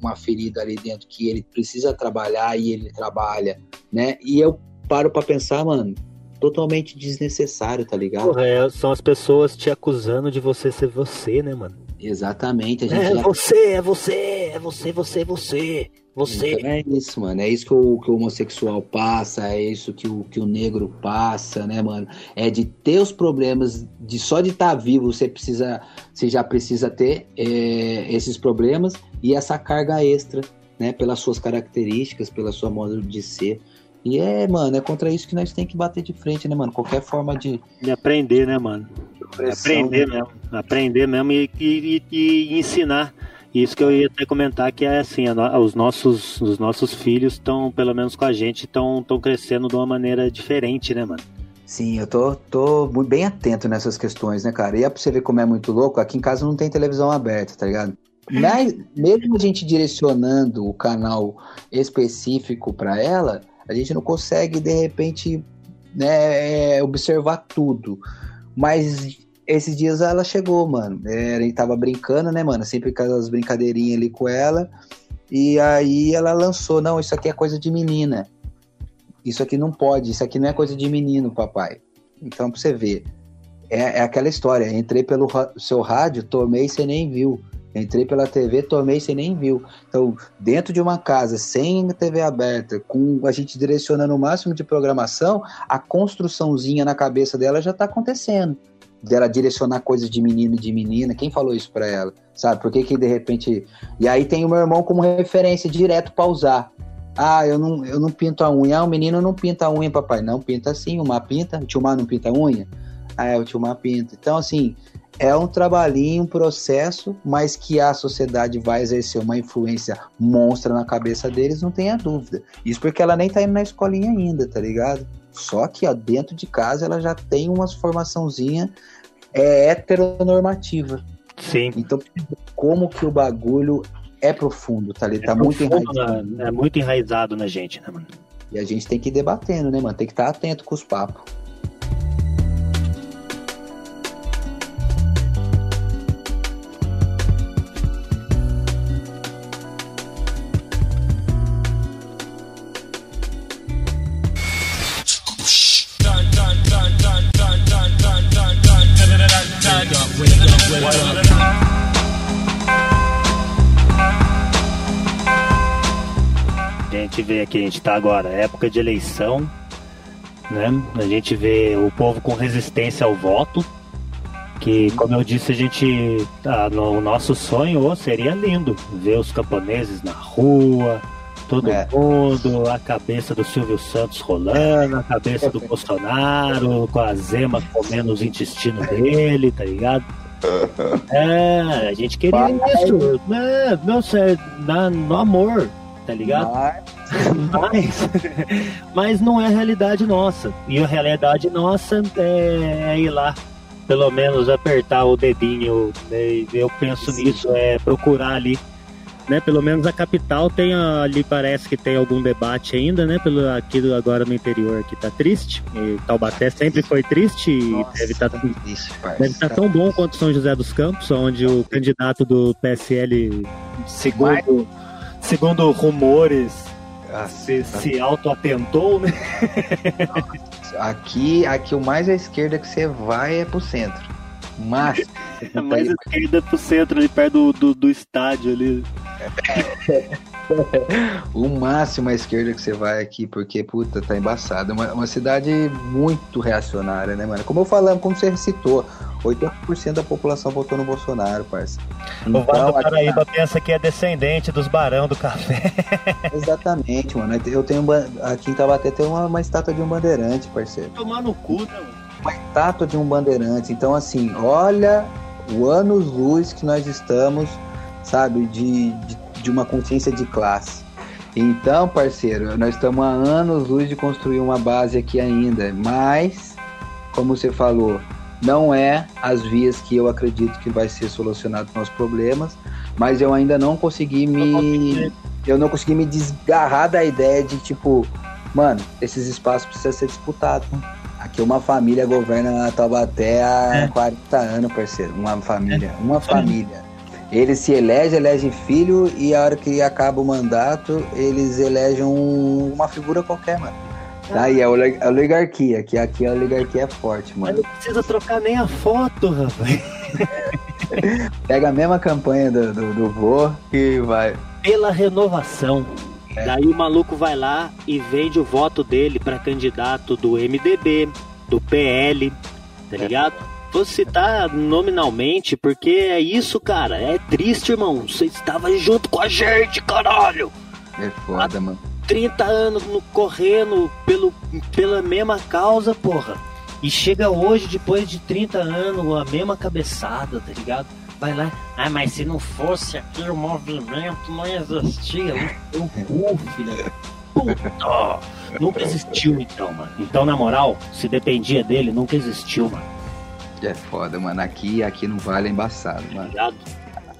C: uma ferida ali dentro que ele precisa trabalhar e ele trabalha, né? E eu paro pra pensar, mano, totalmente desnecessário, tá ligado?
B: Porra, é, são as pessoas te acusando de você ser você, né, mano?
C: Exatamente, a gente
B: É
C: já
B: você, é você, é você, você, você, você.
C: Então é isso, mano. É isso que o, que o homossexual passa, é isso que o, que o negro passa, né, mano? É de ter os problemas, de só de estar vivo, você precisa, você já precisa ter é, esses problemas e essa carga extra, né? Pelas suas características, pela sua modo de ser. E é, mano, é contra isso que nós tem que bater de frente, né, mano? Qualquer forma de.
B: De aprender, né, mano? aprender mesmo. Aprender mesmo e, e, e, ensinar. Isso que eu ia até comentar que é assim, os nossos, os nossos filhos estão, pelo menos com a gente, estão crescendo de uma maneira diferente, né, mano?
C: Sim, eu tô, tô bem atento nessas questões, né, cara? E é pra você ver como é muito louco, aqui em casa não tem televisão aberta, tá ligado? Mas, mesmo a gente direcionando o canal específico para ela, a gente não consegue, de repente, né, é, observar tudo. Mas esses dias ela chegou, mano. É, a tava brincando, né, mano? Sempre com as brincadeirinhas ali com ela. E aí ela lançou: não, isso aqui é coisa de menina. Isso aqui não pode, isso aqui não é coisa de menino, papai. Então, pra você ver. É, é aquela história: entrei pelo seu rádio, tomei você nem viu. Entrei pela TV, tomei, você nem viu. Então, dentro de uma casa, sem TV aberta, com a gente direcionando o máximo de programação, a construçãozinha na cabeça dela já está acontecendo. Dela direcionar coisas de menino e de menina. Quem falou isso para ela? Sabe? Por que, que de repente. E aí tem o meu irmão como referência direto para usar. Ah, eu não, eu não pinto a unha. Ah, o menino não pinta a unha, papai. Não, pinta sim. O Mar pinta. O tio Mar não pinta a unha? Ah, é, o tio Mar pinta. Então, assim, é um trabalhinho, um processo, mas que a sociedade vai exercer uma influência monstra na cabeça deles, não tenha dúvida. Isso porque ela nem tá indo na escolinha ainda, tá ligado? Só que ó, dentro de casa ela já tem uma formaçãozinha é, heteronormativa.
B: Sim.
C: Então, como que o bagulho é profundo, tá ali? É tá muito enraizado.
B: é muito enraizado na gente, né, mano?
C: E a gente tem que ir debatendo, né, mano? Tem que estar tá atento com os papos.
B: Aqui, a gente está agora, época de eleição, né? A gente vê o povo com resistência ao voto, que, como eu disse, a gente, ah, no nosso sonho seria lindo ver os camponeses na rua, todo é. mundo, a cabeça do Silvio Santos rolando, a cabeça do *laughs* Bolsonaro, com a Zema comendo os intestinos dele, tá ligado? *laughs* É, a gente queria Vai. isso. É, não sei, na, no amor, tá ligado? Mas, mas não é a realidade nossa. E a realidade nossa é, é ir lá, pelo menos apertar o dedinho. Né? Eu penso Sim. nisso, é procurar ali né? Pelo menos a capital tem ali parece que tem algum debate ainda, né? Pelo aqui agora no interior aqui tá triste. E Taubaté sempre foi triste e deve estar tá, deve tá tão bom quanto São José dos Campos, onde o candidato do PSL, segundo segundo rumores, ah, se, tá. se auto-atentou, né?
C: aqui, aqui o mais à esquerda que você vai é pro centro. Mas. *laughs*
B: mais à esquerda pro centro, ali perto do, do, do estádio ali. *laughs*
C: o máximo à esquerda que você vai aqui, porque, puta, tá embaçado. É uma, uma cidade muito reacionária, né, mano? Como eu falando, como você citou, 80% da população votou no Bolsonaro, parça.
B: Então, o Vale do Paraíba aqui, pensa que é descendente dos barão do café. *laughs*
C: Exatamente, mano. Eu tenho aqui em Tabaté tem uma, uma estátua de um bandeirante, parceiro.
B: Tomar no cu, né,
C: Uma estátua de um bandeirante. Então, assim, olha o anos-luz que nós estamos sabe, de, de, de uma consciência de classe. Então, parceiro, nós estamos há anos luz de construir uma base aqui ainda, mas, como você falou, não é as vias que eu acredito que vai ser solucionado nossos problemas, mas eu ainda não consegui me eu não consegui me desgarrar da ideia de tipo, mano, esses espaços precisam ser disputados. Aqui uma família governa Taubaté há é. 40 anos, parceiro. Uma família, uma família. Ele se elege, elege filho e a hora que acaba o mandato, eles elegem um, uma figura qualquer, mano. Tá aí, é a oligarquia, que aqui a oligarquia é forte, mano.
B: Mas não precisa trocar nem a foto, rapaz. *laughs*
C: Pega a mesma campanha do, do, do vô e vai.
B: Pela renovação. É. Daí o maluco vai lá e vende o voto dele para candidato do MDB, do PL, tá ligado? Vou citar nominalmente, porque é isso, cara. É triste, irmão. Você estava junto com a gente, caralho.
C: É foda, Há mano.
B: 30 anos no, correndo pelo, pela mesma causa, porra. E chega hoje, depois de 30 anos, a mesma cabeçada, tá ligado? Vai lá, ah, mas se não fosse aqui o movimento, não existia. O cu, filha. Puta! Nunca existiu, então, mano. Então, na moral, se dependia dele, nunca existiu, mano.
C: É foda, mano. Aqui, aqui no Vale é embaçado, mano.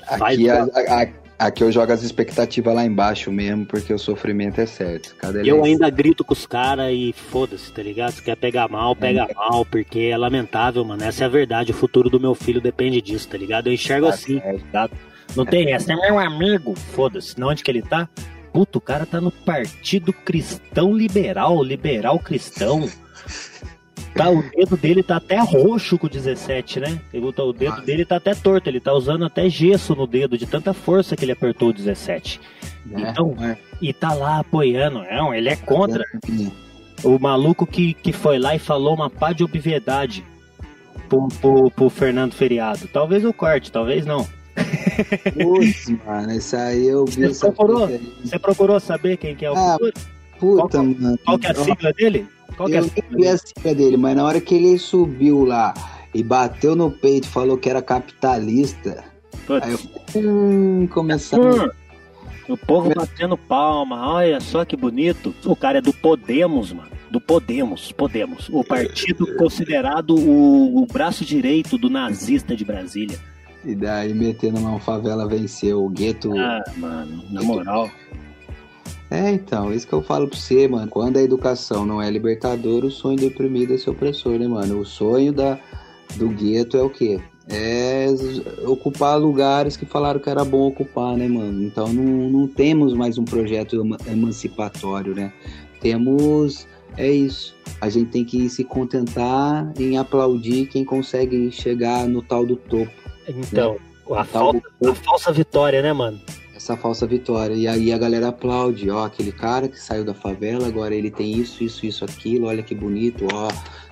C: Aqui, a- a- a- aqui eu jogo as expectativas lá embaixo mesmo, porque o sofrimento é certo. Cada
B: Eu
C: eleição-
B: ainda grito com os caras e foda-se, tá ligado? Se quer pegar mal, pega mal, porque é lamentável, mano. Essa é a verdade. O futuro do meu filho depende disso, tá ligado? Eu enxergo
C: Tá
B: assim,
C: certo.
B: tá ligado? Não tem essa, é meu amigo. Foda-se. Na onde que ele tá? Puta, o cara tá no Partido Cristão Liberal, Liberal Cristão. Tá, o dedo dele tá até roxo com o 17, né? Ele tá- O dedo
C: Nossa.
B: dele tá até torto, ele tá usando até gesso no dedo, de tanta força que ele apertou o 17.
C: né?
B: Então,
C: É.
B: E tá lá apoiando, não, ele é contra. O maluco que, que foi lá e falou uma pá de obviedade pro, pro, pro Fernando Feriado. Talvez eu corte, talvez não.
C: Putz, mano, isso aí eu vi.
B: Você procurou? Você procurou saber quem que é o
C: Ah,
B: futuro?
C: Puta, mano.
B: Qual que é a sigla dele? Qual que é
C: Eu nem vi a sigla dele, mas na hora que ele subiu lá e bateu no peito e falou que era capitalista, aí eu
B: Putz,
C: hum, começando.
B: hum, o povo batendo palma, olha só que bonito. O cara é do Podemos, mano. Do Podemos, Podemos. O partido *laughs* considerado o, o braço direito do nazista de Brasília.
C: E daí metendo uma favela venceu o gueto.
B: Ah, mano, na moral.
C: É, então, isso que eu falo pra você, mano. Quando a educação não é libertadora, o sonho do oprimido é ser opressor, né, mano? O sonho da, do gueto é o quê? É ocupar lugares que falaram que era bom ocupar, né, mano? Então não, não temos mais um projeto ema- emancipatório, né? Temos. É isso. A gente tem que se contentar em aplaudir quem consegue chegar no tal do topo.
B: Então, a,
C: Tal do
B: falta, a falsa vitória, né, mano?
C: Essa falsa vitória. E aí a galera aplaude, ó, aquele cara que saiu da favela, agora ele tem isso, isso, isso, aquilo, olha que bonito, ó,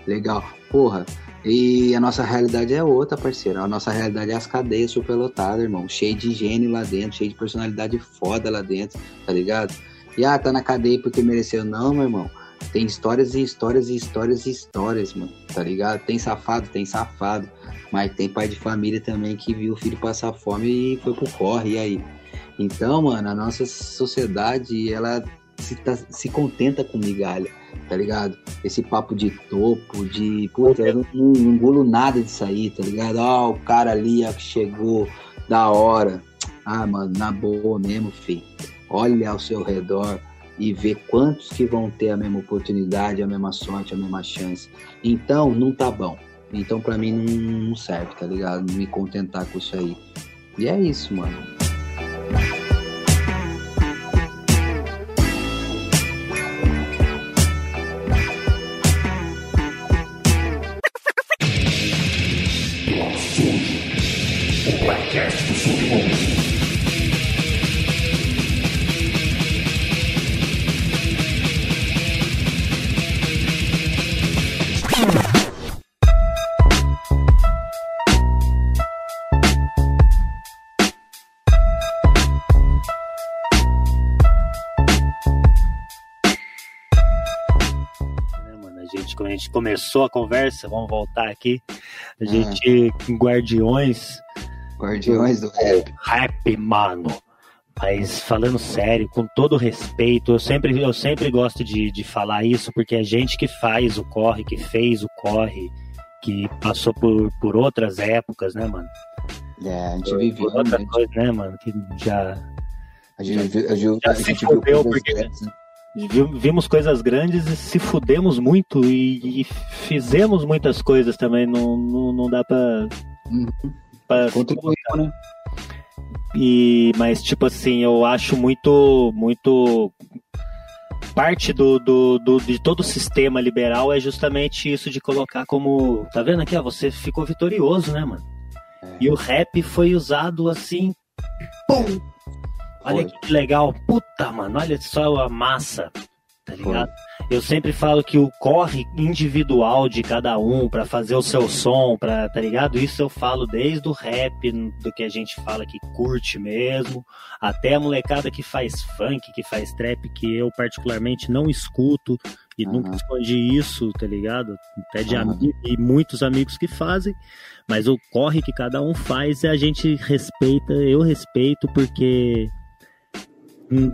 C: legal. Porra, e a nossa realidade é outra, parceiro. A nossa realidade é as cadeias superlotadas, irmão. Cheio de gênio lá dentro, cheio de personalidade foda lá dentro, tá ligado? E ah, tá na cadeia porque mereceu. Não, meu irmão. Tem histórias e histórias e histórias e histórias, mano, tá ligado? Tem safado, tem safado. Mas tem pai de família também que viu o filho passar fome e foi pro corre, e aí? Então, mano, a nossa sociedade, ela se, tá- se contenta com migalha, tá ligado? Esse papo de topo, de. Puta, eu não, engulo nada disso aí, tá ligado? Ó, o cara ali ó, que chegou, da hora. Ah, mano, na boa mesmo, filho. Olha ao seu redor e vê quantos que vão ter a mesma oportunidade, a mesma sorte, a mesma chance. Então, não tá bom. Então, pra mim, não, não serve, tá ligado? Me contentar com isso aí. E é isso, mano.
A: O
B: começou a conversa, vamos voltar aqui. A gente, em Guardiões,
C: Guardiões do Rap.
B: rap, mano. Mas falando sério, com todo respeito, eu sempre, eu sempre gosto de, de falar isso, porque é gente que faz o corre, que fez o corre, que passou por, por outras épocas, né, mano?
C: É, a gente
B: Por
C: viveu,
B: outra
C: né?
B: coisa, né, mano? Que já
C: A gente, viu- a gente,
B: já
C: a
B: se
C: gente
B: fudeu,
C: coisas
B: porque-
C: né?
B: Vi- vimos coisas grandes e se fudemos muito e, e fizemos muitas coisas também, não, não, não dá pra.
C: Uhum.
B: pra
C: Contribuiu, né?
B: E, mas, tipo assim, eu acho muito, muito. Parte do, do, do- de todo o sistema liberal é justamente isso de colocar como. Tá vendo aqui, ó? Você ficou vitorioso, né, mano? E o rap foi usado assim. Pum! Olha
C: Foi.
B: que legal. Puta, mano, olha só a massa. Tá ligado? Eu sempre falo que o corre individual de cada um pra fazer o seu som, pra, tá ligado? Isso eu falo desde o rap, do que a gente fala que curte mesmo, até a molecada que faz funk, que faz trap, que eu particularmente não escuto. E
C: Aham.
B: nunca escondi isso, tá ligado? Até de
C: Aham.
B: amigo e muitos amigos que fazem. Mas o corre que cada um faz é a gente respeita, eu respeito, porque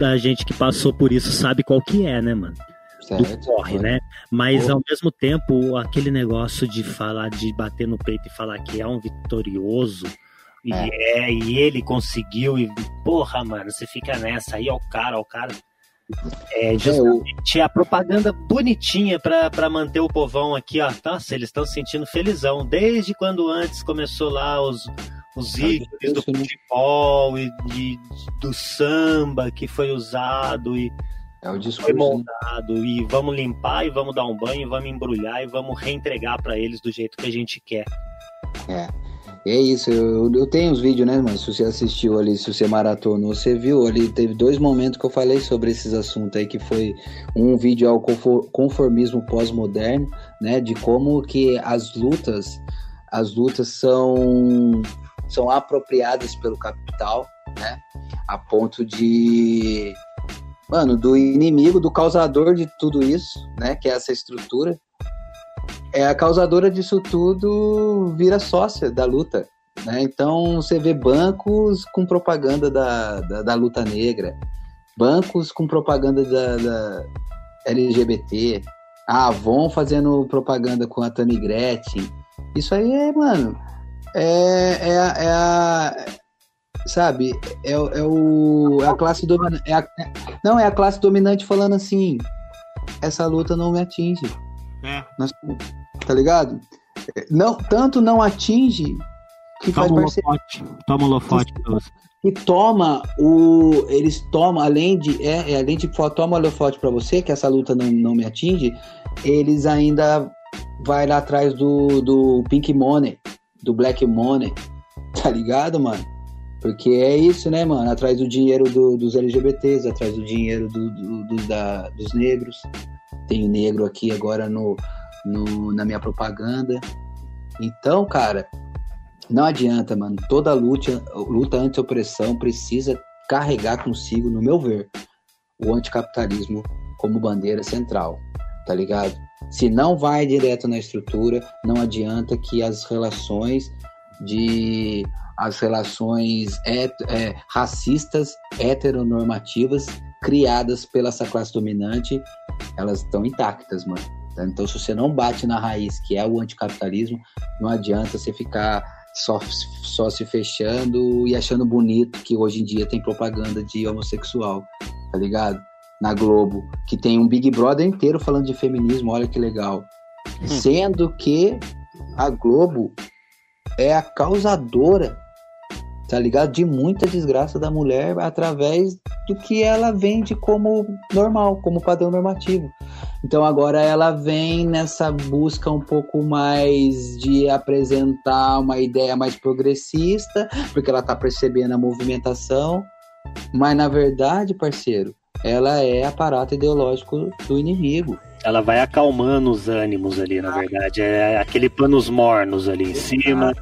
B: a gente que passou por isso sabe qual que é, né, mano?
C: Certo.
B: corre, né? Mas
C: Porra.
B: ao mesmo tempo, aquele negócio de falar, de bater no peito e falar que é um vitorioso. E, é. e ele conseguiu, e porra, mano, você fica nessa, aí é o cara, é o cara. É,
C: É, o-
B: justamente a propaganda bonitinha pra manter o povão aqui, ó. Nossa, eles estão se sentindo felizão. Desde quando antes começou lá os, os ícones do
C: né?
B: futebol e de, do samba que foi usado e
C: É o
B: foi
C: discurso. né?
B: montado. E vamos limpar e vamos dar um banho, vamos embrulhar e vamos reentregar pra eles do jeito que a gente quer.
C: É. É isso, eu, eu tenho os vídeos, né, mano? Se você assistiu ali, se você maratonou, você viu ali, teve dois momentos que eu falei sobre esses assuntos aí, que foi um vídeo ao confor- conformismo pós-moderno, né? De como que as lutas, as lutas são, são apropriadas pelo capital, né? A ponto de. Mano, do inimigo, do causador de tudo isso, né? Que é essa estrutura, é a causadora disso tudo vira sócia da luta. Né? Então você vê bancos com propaganda da, da, da luta negra, bancos com propaganda da, da LGBT, a Avon fazendo propaganda com a Tani Gretchen. Isso aí é, mano, é, é, a, é a- Sabe, é, o- é, o, é a classe dominante. É não, é a classe dominante falando assim: essa luta não me atinge.
B: É.
C: Nós- tá ligado? Não, tanto não atinge que faz
B: Toma um
C: parceria.
B: lofote. Toma um lofote pra você.
C: E toma o. Eles tomam, além de. É, é, além de toma o holofote pra você, que essa luta não, não me atinge, eles ainda vai lá atrás do, do Pink Money, do Black Money. Tá ligado, mano? Porque é isso, né, mano? Atrás do dinheiro do- dos LGBTs, atrás do dinheiro do, do- do- da- dos negros. Tenho negro aqui agora no, no- na minha propaganda. Então, cara, não adianta, mano. Toda luta, luta anti-opressão precisa carregar consigo, no meu ver, o anticapitalismo como bandeira central, tá ligado? Se não vai direto na estrutura, não adianta que as relações de as relações é, racistas heteronormativas criadas pela essa classe dominante, elas estão intactas, mano. Então, se você não bate na raiz, que é o anticapitalismo, não adianta você ficar só, só se fechando e achando bonito que hoje em dia tem propaganda de homossexual, tá ligado? Na Globo, que tem um Big Brother inteiro falando de feminismo, olha que legal. Sendo que a Globo é a causadora, tá ligado? De muita desgraça da mulher através do que ela vende como normal, como padrão normativo. Então agora ela vem nessa busca um pouco mais de apresentar uma ideia mais progressista, porque ela tá percebendo a movimentação, mas na verdade, parceiro, ela é aparato ideológico do inimigo.
B: Ela vai acalmando os ânimos ali, na verdade. É aquele panos mornos ali em cima.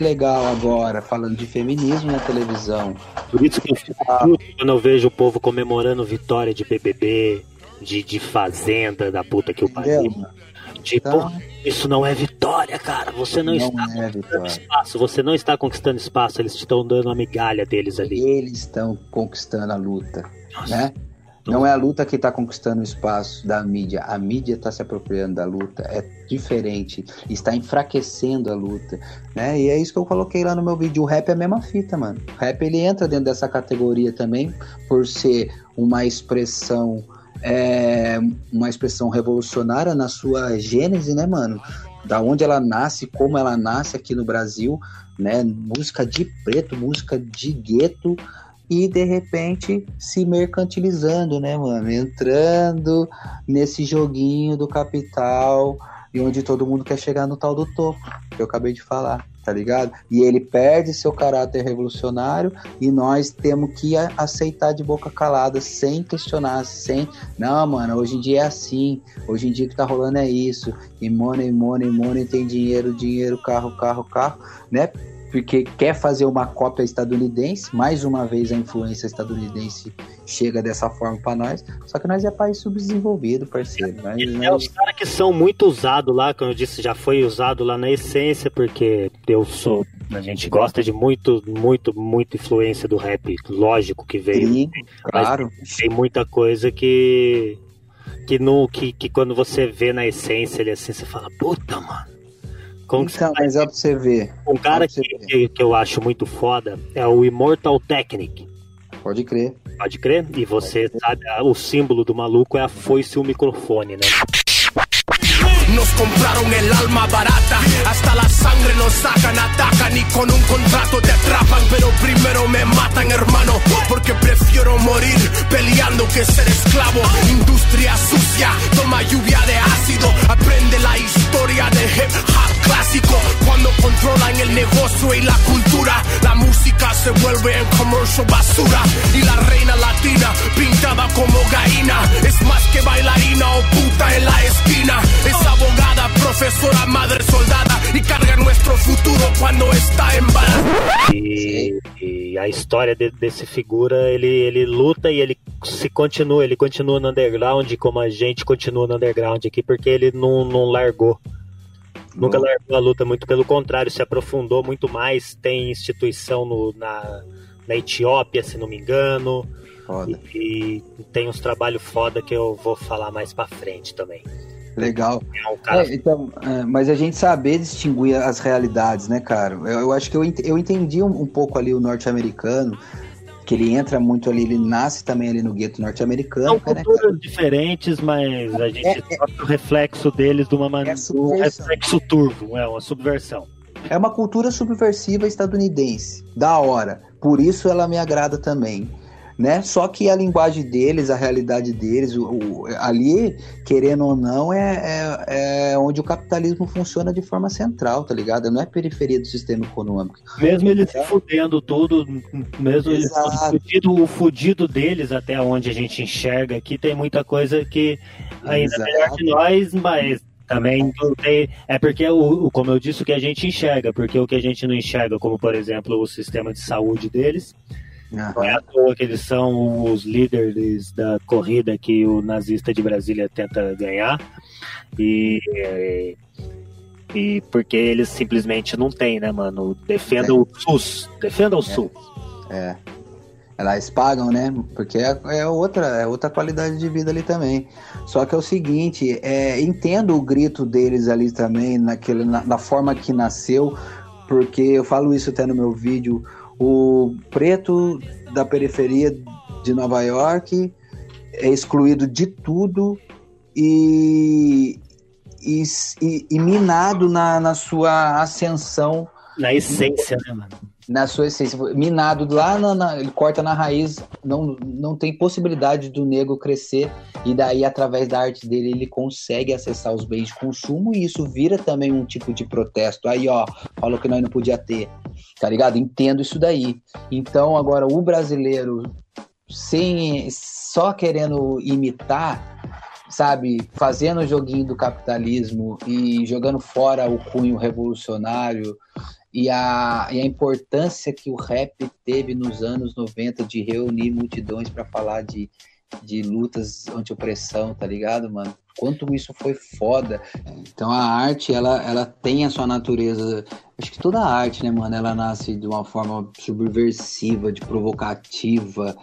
C: Legal agora, falando de feminismo na televisão.
B: Por isso que eu fico puto quando eu vejo o povo comemorando vitória de BBB, de, de Fazenda, da puta que o pariu. Tipo,
C: Então,
B: isso não é vitória, cara. Você não,
C: não
B: está
C: é
B: conquistando
C: vitória.
B: espaço. Você não está conquistando espaço. Eles estão dando a migalha deles ali.
C: Eles estão conquistando a luta,
B: Nossa.
C: né? Não é a luta que está conquistando o espaço da mídia. A mídia está se apropriando da luta. É diferente. Está enfraquecendo a luta. Né? E é isso que eu coloquei lá no meu vídeo. O rap é a mesma fita, mano. O rap ele entra dentro dessa categoria também, por ser uma expressão. é, uma expressão revolucionária na sua gênese, né, mano? Da onde ela nasce, como ela nasce aqui no Brasil, né? Música de preto, música de gueto, e de repente se mercantilizando, né, mano? Entrando nesse joguinho do capital e onde todo mundo quer chegar no tal do topo, que eu acabei de falar, tá ligado? E ele perde seu caráter revolucionário e nós temos que aceitar de boca calada, sem questionar, sem. Não, mano, hoje em dia é assim, hoje em dia o que tá rolando é isso. E money, money, money, tem dinheiro, dinheiro, carro, carro, carro, né? Porque quer fazer uma cópia estadunidense, mais uma vez a influência estadunidense chega dessa forma para nós. Só que nós é país subdesenvolvido, parceiro. Nós,
B: É
C: nós...
B: os caras que são muito usados lá, como eu disse, já foi usado lá na essência, porque eu sou. A gente gosta de muito, muito, muita influência do rap, lógico que veio.
C: Sim, claro.
B: Tem muita coisa que. Que, no, que, que quando você vê na essência ele assim, você fala, puta, mano. Como que
C: Então,
B: você
C: mas é pra você ver.
B: Um cara
C: você
B: que, que, que eu acho muito foda é o Immortal Technic.
C: Pode crer.
B: Pode crer? E você sabe, ah, o símbolo do maluco é a foice e o microfone, né?
D: Nos compraron el alma barata, hasta la sangre nos sacan, atacan y con un contrato te atrapan, pero primero me matan hermano, porque prefiero morir peleando que ser esclavo. Industria sucia, toma lluvia de ácido, aprende la historia de hip hop clásico, cuando controlan el negocio y la cultura, la música se vuelve en commercial basura y la reina latina pintada como gallina, es más que bailarina o puta en la esquina, es abogada, profesora, madre soldada y carga nuestro futuro cuando está embarazada.
B: E, e a história de- desse figura, ele, ele luta e ele se continua, ele continua no underground, como a gente continua no underground aqui, porque ele não, não largou. Nunca
C: Boa.
B: largou a luta, muito pelo contrário, se aprofundou muito mais. Tem instituição no- na, na Etiópia, se não me engano.
C: Foda.
B: E tem uns trabalhos foda que eu vou falar mais pra frente também.
C: Legal.
B: É cara
C: É, então, é, mas a gente saber distinguir as realidades, né, cara? Eu, eu acho que eu, eu entendi um, um pouco ali o norte-americano, que ele entra muito ali, ele nasce também ali no gueto norte-americano,
B: São
C: né, cara?
B: culturas diferentes, mas a gente
C: É,
B: sofre o reflexo deles de uma
C: É
B: maneira.
C: a
B: um reflexo turvo, é uma subversão.
C: É uma cultura subversiva estadunidense. Da hora. Por isso ela me agrada também. Né? Só que a linguagem deles, a realidade deles, o, o- ali, querendo ou não, é, é, é onde o capitalismo funciona de forma central, tá ligado? Não é periferia do sistema econômico.
B: Mesmo eles se fudendo tudo, mesmo eles fudido, o fudido deles até onde a gente enxerga aqui, tem muita coisa que ainda é melhor que nós, mas também. É porque, o- como eu disse, o que a gente enxerga, porque o que a gente não enxerga, como por exemplo o sistema de saúde deles, não é à toa que eles são os líderes da corrida que o nazista de Brasília tenta ganhar. E, é, e porque eles simplesmente não têm, né, mano? Defenda o SUS. Defenda o SUS.
C: É. Elas pagam, né? Porque é, é outra, é outra qualidade de vida ali também. Só que é o seguinte, é, entendo o grito deles ali também, naquele, na, na forma que nasceu, porque eu falo isso até no meu vídeo. O preto da periferia de Nova York é excluído de tudo e, e, e- minado na, na sua ascensão
B: Na essência, né, mano?
C: Na sua essência, minado lá, na, na- ele corta na raiz, não, não tem possibilidade do negro crescer, e daí, através da arte dele, ele consegue acessar os bens de consumo, e isso vira também um tipo de protesto. Aí, ó, falou que nós não podia ter, tá ligado? Entendo isso daí. Então, agora, o brasileiro, sem só querendo imitar, sabe, fazendo o joguinho do capitalismo e jogando fora o cunho revolucionário e a, e a importância que o rap teve nos anos 90 de reunir multidões para falar de, de lutas anti-opressão, tá ligado, mano? Quanto isso foi foda. Então a arte, ela, ela tem a sua natureza. Acho que toda a arte, né, mano, ela nasce de uma forma subversiva, de provocativa.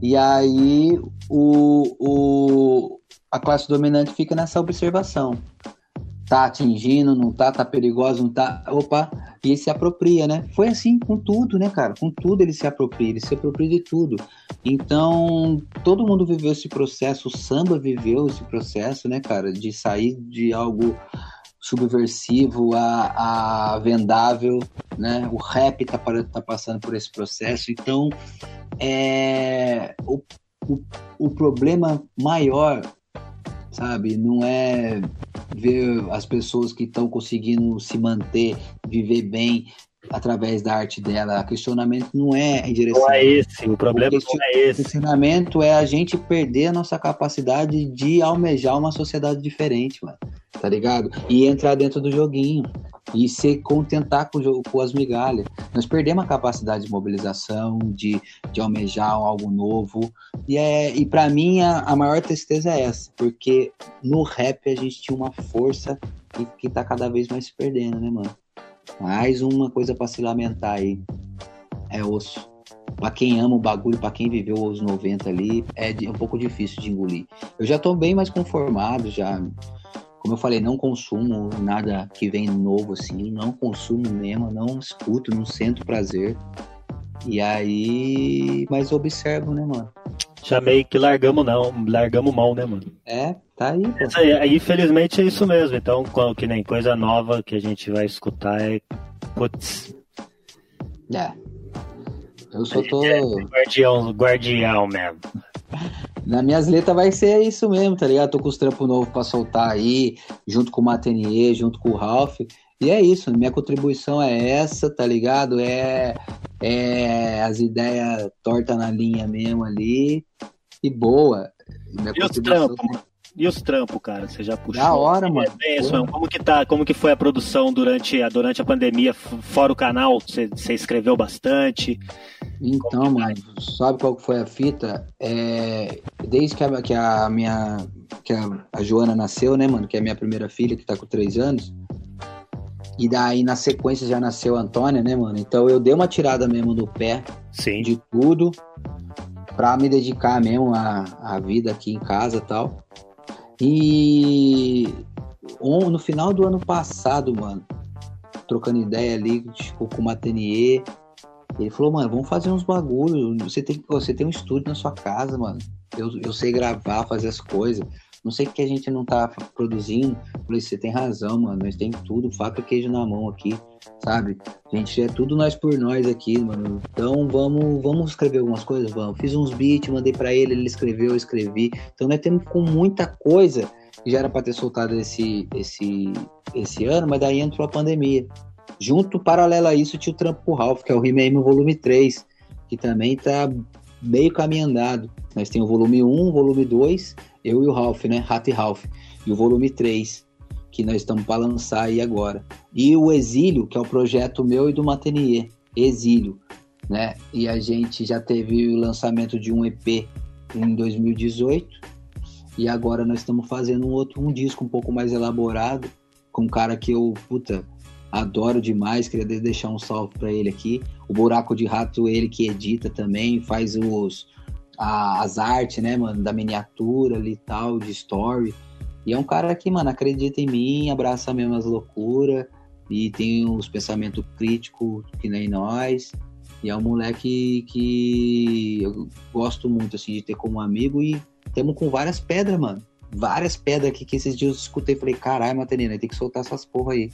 C: E aí o, o, a classe dominante fica nessa observação. Tá atingindo, não tá, tá perigoso, não tá. Opa, e ele se apropria, né? Foi assim com tudo, né, cara? Com tudo ele se apropria, ele se apropria de tudo. Então, todo mundo viveu esse processo, o samba viveu esse processo, né, cara? De sair de algo subversivo a, a vendável, né? O rap tá, tá passando por esse processo. Então, é, o, o, o problema maior, sabe, não é ver as pessoas que estão conseguindo se manter, viver bem através da arte dela. O questionamento não é em direção.
B: Não é esse, o problema
C: O question-
B: não é
C: O
B: esse.
C: questionamento é a gente perder a nossa capacidade de almejar uma sociedade diferente, mano. Tá ligado? E entrar dentro do joguinho. E se contentar com, com as migalhas. Nós perdemos a capacidade de mobilização, de, de almejar algo novo. E, é, e para mim a, a, maior tristeza é essa, porque no rap a gente tinha uma força que, que tá cada vez mais se perdendo, né, mano? Mais uma coisa para se lamentar aí. É osso. Pra quem ama o bagulho, pra quem viveu os 90 ali, é um pouco difícil de engolir. Eu já tô bem mais conformado, já como eu falei, não consumo nada que vem novo assim, não consumo mesmo, não escuto, não sinto prazer. E aí, mas observo, né, mano?
B: Já meio que largamos não, largamos mal, né, mano?
C: É, tá aí, pô.
B: Aí, aí, infelizmente é isso mesmo. Então, que nem coisa nova que a gente vai escutar é. Putz.
C: É. Eu só tô.
B: É guardião, guardião mesmo. *laughs*
C: Na minhas letras vai ser isso mesmo, tá ligado? Tô com os trampos novos pra soltar aí, junto com o Matenier, junto com o Ralph. E é isso, minha contribuição é essa, tá ligado? É, é as ideias tortas na linha mesmo ali. E boa.
B: Minha e os trampos, e os trampos, cara? Você já puxou?
C: Da hora, mano.
B: É isso, como que tá? Como que foi a produção durante a, durante a pandemia? Fora o canal, você, você escreveu bastante?
C: Então, mano, sabe qual que foi a fita? É, desde que a, que a minha. que a, a, Joana nasceu, né, mano? Que é a minha primeira filha, que tá com três anos. E daí, na sequência, já nasceu a Antônia, né, mano? Então eu dei uma tirada mesmo do pé
B: Sim.
C: de tudo pra me dedicar mesmo à, à vida aqui em casa e tal. E no final do ano passado, mano, trocando ideia ali tipo, com o Matenier, ele falou, mano, vamos fazer uns bagulho. Você tem, você tem um estúdio na sua casa, mano. Eu, eu sei gravar, fazer as coisas. Não sei que a gente não tá produzindo. Falei, você tem razão, mano. Nós tem tudo, faca e queijo na mão aqui, sabe? Gente, é tudo nós por nós aqui, mano. Então vamos, vamos escrever algumas coisas? Vamos. Fiz uns beats, mandei para ele, ele escreveu, eu escrevi. Então nós temos com muita coisa que já era para ter soltado esse, esse, esse ano, mas daí entrou a pandemia. Junto, paralelo a isso, tinha o Trampo com o Ralph, que é o He-Man volume 3, que também tá meio caminho andado. Nós temos o volume 1, o volume 2, eu e o Ralph, né? Rato e Ralph. E o volume 3, que nós estamos para lançar aí agora. E o Exílio, que é o projeto meu e do Matenier. Exílio, né? E a gente já teve o lançamento de um EP em 2018. E agora nós estamos fazendo um outro um disco um pouco mais elaborado com um cara que eu, puta, adoro demais, queria deixar um salve para ele aqui. O Buraco de Rato, ele que edita também, faz os a, as artes, né, mano, da miniatura ali e tal, de story. E é um cara que, mano, acredita em mim, abraça mesmo as loucuras e tem os pensamentos críticos que nem nós. E é um moleque que eu gosto muito, assim, de ter como amigo e temos com várias pedras, mano. Várias pedras aqui que esses dias eu escutei falei, caralho, Materina, tem que soltar essas porra aí.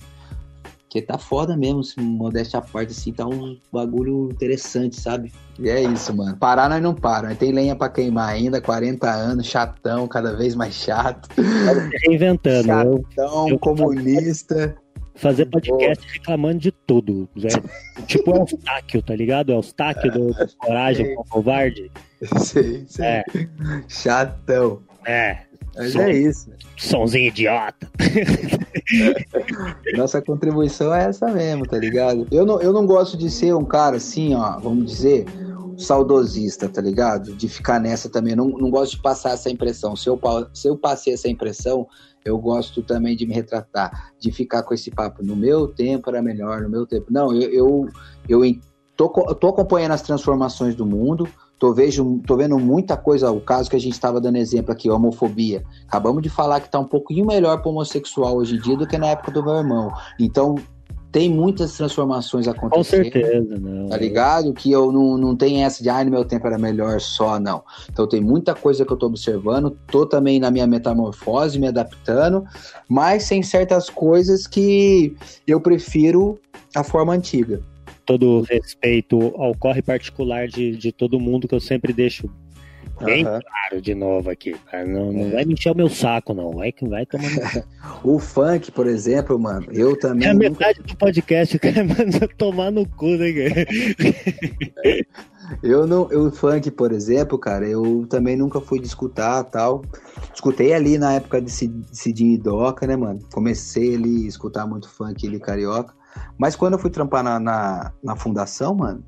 C: Porque tá foda mesmo, se modéstia à parte, assim, tá um bagulho interessante, sabe? E é isso, mano. Parar nós não para. Tem lenha pra queimar ainda, 40 anos, chatão, cada vez mais chato.
B: Reinventando.
C: Chatão, eu, eu
B: comunista. Fazer podcast oh. reclamando de tudo. Né? tipo Eustáquio, tá ligado? Eustáquio do, do Coragem com Covarde. *laughs*
C: Sei, sei. É. Chatão.
B: É.
C: Mas Som, é isso.
B: Sonzinho idiota. *laughs*
C: Nossa contribuição é essa mesmo, tá ligado? Eu não, eu não gosto de ser um cara assim, ó, vamos dizer, saudosista, tá ligado? De ficar nessa também. Não, não gosto de passar essa impressão. Se eu, se eu passei essa impressão, eu gosto também de me retratar, de ficar com esse papo. No meu tempo era melhor, no meu tempo. Não, eu, eu, eu tô, tô acompanhando as transformações do mundo, Tô, vejo, tô vendo muita coisa, o caso que a gente estava dando exemplo aqui, homofobia. Acabamos de falar que tá um pouquinho melhor para homossexual hoje em dia do que na época do meu irmão. Então, tem muitas transformações acontecendo. Com
B: certeza, não.
C: Tá ligado? Que eu não, não tenho essa de, ah, no meu tempo era melhor só, não. Então tem muita coisa que eu tô observando, tô também na minha metamorfose, me adaptando, mas tem certas coisas que eu prefiro a forma antiga
B: todo respeito ao corre particular de, de todo mundo, que eu sempre deixo Bem uhum. claro de novo aqui. Não, não é. vai me encher o meu saco, não. Vai que vai tomar. *laughs*
C: o funk, por exemplo, mano, eu também.
B: É a metade nunca... do podcast, o *laughs* cara manda tomar no cu, né, cara?
C: Eu não, eu funk, por exemplo, cara, eu também nunca fui de escutar tal. Escutei ali na época de Cidinho e Doca, né, mano? Comecei ali a escutar muito funk ali carioca. Mas quando eu fui trampar na, na, na fundação, mano,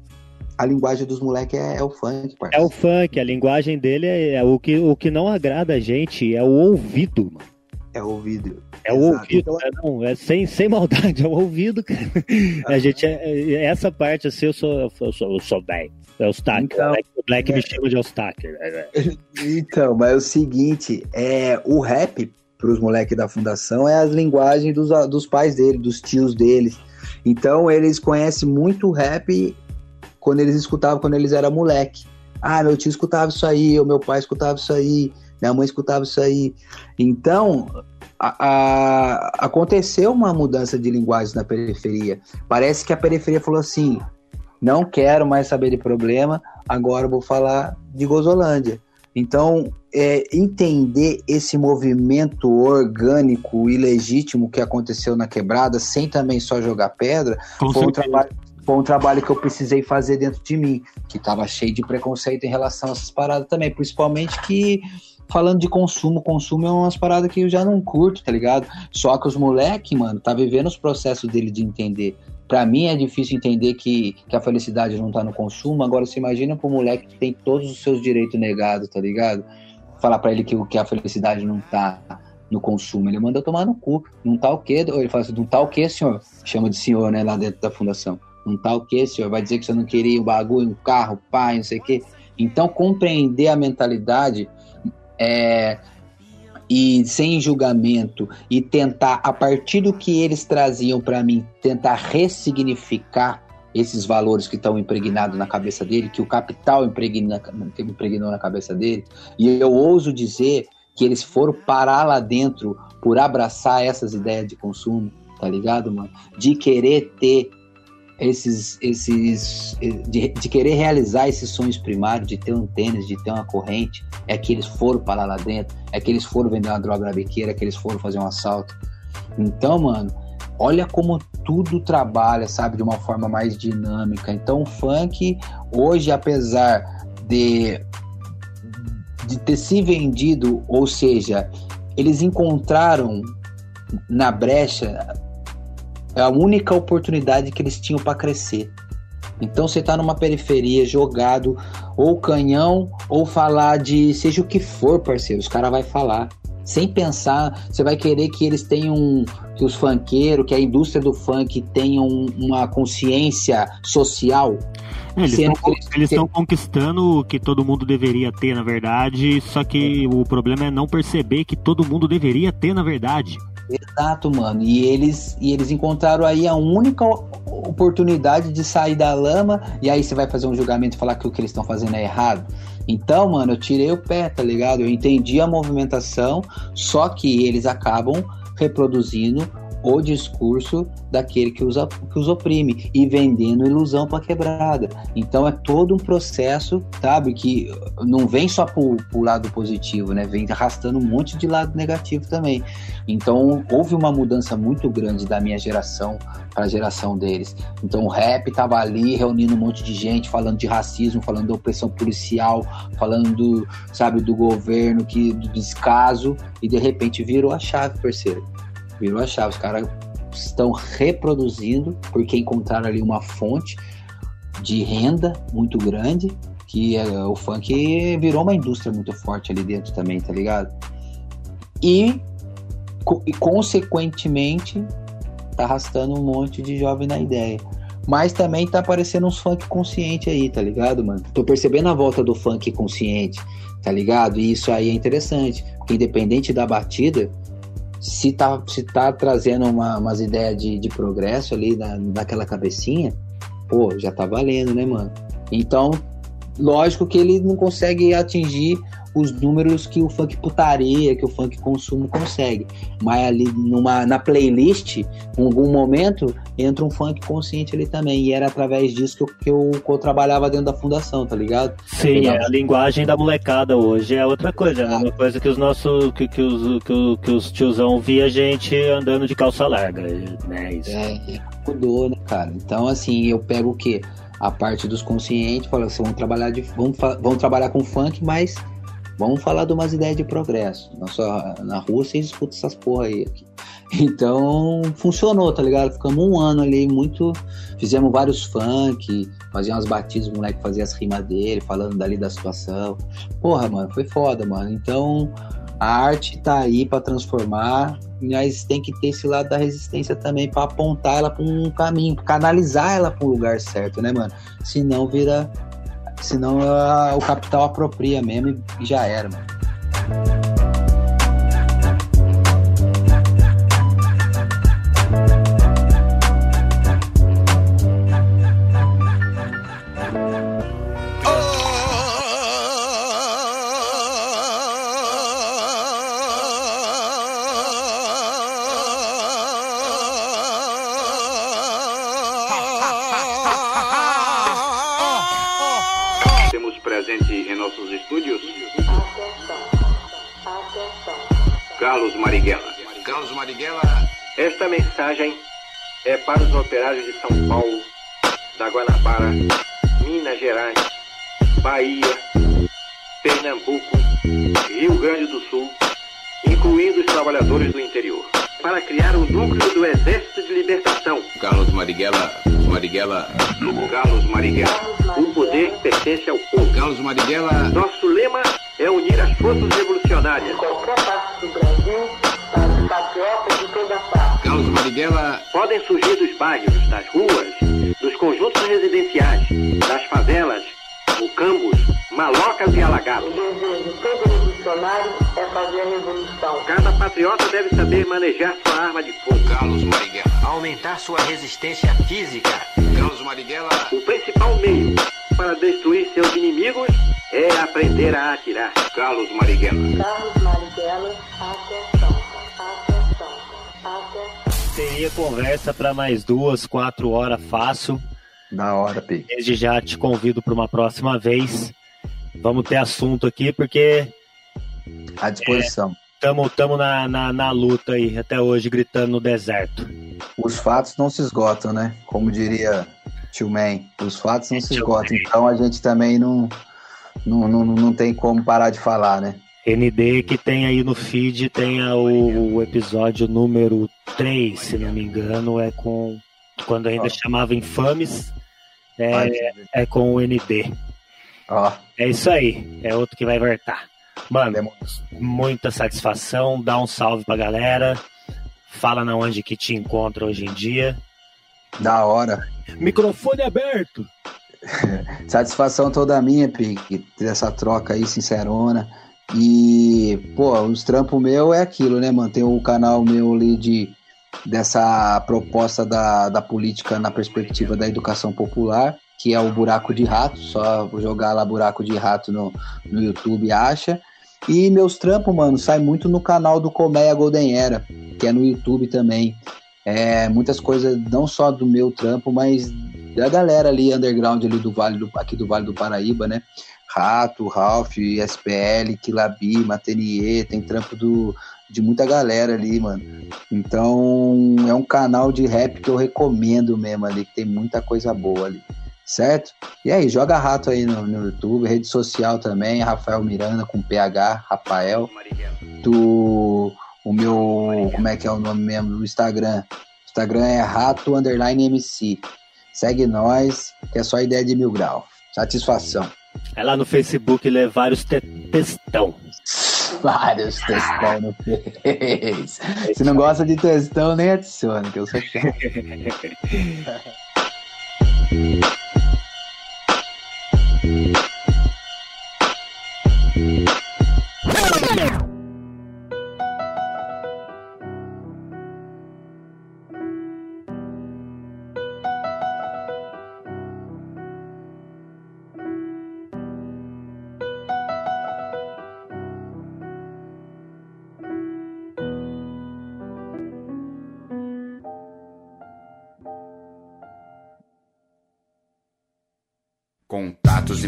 C: a linguagem dos moleques é, é, o funk,
B: parceiro. É o funk, a linguagem dele é, é, o, que, o que não agrada a gente, é o ouvido, mano.
C: É o ouvido.
B: É o Exato. ouvido, é, não, é sem, sem maldade, é o ouvido, cara. A gente, é, é, essa parte, assim, eu sou, eu sou, eu sou bem. É o Stacker. Então, Black, Black é, me chama de Stacker. *laughs*
C: Então, mas é o seguinte, é, o rap para os moleques da fundação é as linguagens dos, dos pais dele, dos tios deles. Então eles conhecem muito rap quando eles escutavam quando eles eram moleque. Ah, meu tio escutava isso aí, ou meu pai escutava isso aí, minha mãe escutava isso aí. Então, a, a, aconteceu uma mudança de linguagem na periferia. Parece que a periferia falou assim: não quero mais saber de problema, agora vou falar de Gozolândia. Então, é, entender esse movimento orgânico e legítimo que aconteceu na quebrada, sem também só jogar pedra, foi um, trabalho, foi um trabalho que eu precisei fazer dentro de mim, que estava cheio de preconceito em relação a essas paradas também, principalmente que falando de consumo, consumo é umas paradas que eu já não curto, tá ligado? Só que os moleque, mano, tá vivendo os processos dele de entender. Para mim é difícil entender que, que a felicidade não tá no consumo. Agora você imagina pro moleque que tem todos os seus direitos negados, tá ligado? Falar para ele que, que a felicidade não tá no consumo. Ele manda tomar no cu. Não tá o quê? Ele fala assim, não tá o quê, senhor? Chama de senhor, né, lá dentro da fundação. Não tá o quê, senhor? Vai dizer que você não queria um bagulho, um carro, pai, não sei o quê. Então, compreender a mentalidade é, e sem julgamento e tentar, a partir do que eles traziam para mim, tentar ressignificar esses valores que estão impregnados na cabeça dele, que o capital impregna, impregnou na cabeça dele. E eu ouso dizer que eles foram parar lá dentro por abraçar essas ideias de consumo, tá ligado, mano? De querer ter esses, esses de, de, querer realizar esses sonhos primários, de ter um tênis, de ter uma corrente, é que eles foram parar lá dentro, é que eles foram vender uma droga na biqueira, é que eles foram fazer um assalto. Então, mano, olha como tudo trabalha, sabe, de uma forma mais dinâmica. Então, o funk, hoje, apesar de, de ter se vendido, ou seja, eles encontraram na brecha é a única oportunidade que eles tinham para crescer. Então você está numa periferia jogado ou canhão ou falar de seja o que for, parceiro, os caras vai falar. Sem pensar, você vai querer que eles tenham que os funkeiros, que a indústria do funk tenham uma consciência social.
B: É, eles estão conquistando o que todo mundo deveria ter, na verdade, só que o problema é não perceber que todo mundo deveria ter, na verdade.
C: Exato, mano. E eles, e eles encontraram aí a única oportunidade de sair da lama, e aí você vai fazer um julgamento e falar que o que eles estão fazendo é errado. Então, mano, eu tirei o pé, tá ligado? Eu entendi a movimentação, só que eles acabam reproduzindo o discurso daquele que os, que os oprime e vendendo ilusão para quebrada. Então é todo um processo, sabe, que não vem só pro, pro lado positivo, né? Vem arrastando um monte de lado negativo também. Então houve uma mudança muito grande da minha geração para a geração deles. Então o rap tava ali reunindo um monte de gente, falando de racismo, falando da opressão policial, falando, do, sabe, do governo, que do descaso, e de repente virou a chave, parceiro virou a chave. Os caras estão reproduzindo porque encontraram ali uma fonte de renda muito grande que é, o funk virou uma indústria muito forte ali dentro também, tá ligado? E, e consequentemente tá arrastando um monte de jovem na ideia. Mas também tá aparecendo uns funk consciente aí, tá ligado, mano? Tô percebendo a volta do funk consciente, tá ligado? E isso aí é interessante, porque independente da batida, se tá, se tá trazendo uma, umas ideias de, de progresso ali na, naquela cabecinha, pô, já tá valendo, né, mano? Então, lógico que ele não consegue atingir os números que o funk putaria, que o funk consumo consegue. Mas ali numa, na playlist, em algum momento, entra um funk consciente ali também. E era através disso que eu, que eu, que eu trabalhava dentro da fundação, tá ligado?
B: Sim, é a linguagem da molecada hoje é outra coisa, é uma coisa que os nossos. que, que, os, que, que os tiozão via a gente andando de calça larga, né? Isso.
C: É, mudou, né, cara? Então, assim, eu pego o quê? A parte dos conscientes, falo assim, vamos trabalhar, de, vamos, vamos trabalhar com funk, mas vamos falar de umas ideias de progresso. Nossa, na rua vocês escutam essas porra aí. Aqui. Então, funcionou, tá ligado? Ficamos um ano ali, muito. Fizemos vários funk, fazíamos umas batidas, o moleque fazia as rimas dele, falando dali da situação. Porra, mano, foi foda, mano. Então, a arte tá aí para transformar, mas tem que ter esse lado da resistência também para apontar ela para um caminho, canalizar ela para um lugar certo, né, mano? Senão vira, senão a, o capital apropria mesmo e já era, mano.
E: Esta mensagem é para os operários de São Paulo, da Guanabara, Minas Gerais, Bahia, Pernambuco, Rio Grande do Sul, incluindo os trabalhadores do interior, para criar o núcleo do Exército de Libertação.
F: Carlos Marighella. Marighella.
E: Carlos Marighella. O poder pertence ao povo.
F: Carlos Marighella.
E: Nosso lema é unir as forças revolucionárias.
G: Qualquer parte do Brasil, para os patriotas de toda parte.
F: Marighella.
E: Podem surgir dos bairros, das ruas, dos conjuntos residenciais, das favelas, mucambos, malocas e alagados.
G: O desejo de todo revolucionário é fazer a revolução.
E: Cada patriota deve saber manejar sua arma de fogo.
F: Carlos Marighella.
E: Aumentar sua resistência física.
F: Carlos Marighella.
E: O principal meio para destruir seus inimigos é aprender a atirar.
F: Carlos Marighella.
G: Carlos Marighella, atenção, atenção, atenção.
B: Teria conversa para mais duas, quatro horas fácil.
C: Da hora, Pi.
B: Desde já te convido para uma próxima vez. Vamos ter assunto aqui, porque
C: À disposição.
B: estamos tamo na, na, na luta aí, até hoje, gritando no deserto.
C: Os fatos não se esgotam, né? Como diria Tio Man, os fatos não se
B: Tio
C: esgotam. Então a gente também não, não, não, não tem como parar de falar, né?
B: ND que tem aí no feed, tem a- o, o episódio número 3, se não me engano, é com. Quando ainda
C: Ó.
B: chamava Infames, é,
C: Vai.
B: é com o ND.
C: Ó,
B: É isso aí, é outro que vai voltar. Mano,
C: Demônios.
B: muita satisfação, dá um salve pra galera. Fala na onde que te encontra hoje em dia.
C: da hora.
B: Microfone aberto. *laughs*
C: Satisfação toda minha, Pique, dessa troca aí, sincerona. E, pô, os trampos meu é aquilo, né, mano? Tem o canal meu ali de, dessa proposta da, da política na perspectiva da educação popular, que é o Buraco de Rato. Só jogar lá Buraco de Rato no, no YouTube acha. E meus trampos, mano, sai muito no canal do Colmeia Golden Era, que é no YouTube também. É, muitas coisas, não só do meu trampo, mas da galera ali, underground ali do Vale do, aqui do Vale do Paraíba, né? Rato, Ralph, SPL, Kilabi, Matenier, tem trampo do, de muita galera ali, mano. Então, é um canal de rap que eu recomendo mesmo ali, que tem muita coisa boa ali, certo? E aí, joga rato aí no, no YouTube, rede social também, Rafael Miranda com PH, Rafael, do o meu, como é que é o nome mesmo, do Instagram. O Instagram é rato underline MC. Segue nós, que é só ideia de mil grau. Satisfação.
B: É lá no Facebook, ele vários te textão.
C: Vários ah. textão no Face. É Se não gosta de textão, nem adicione, que eu sou chato. *laughs*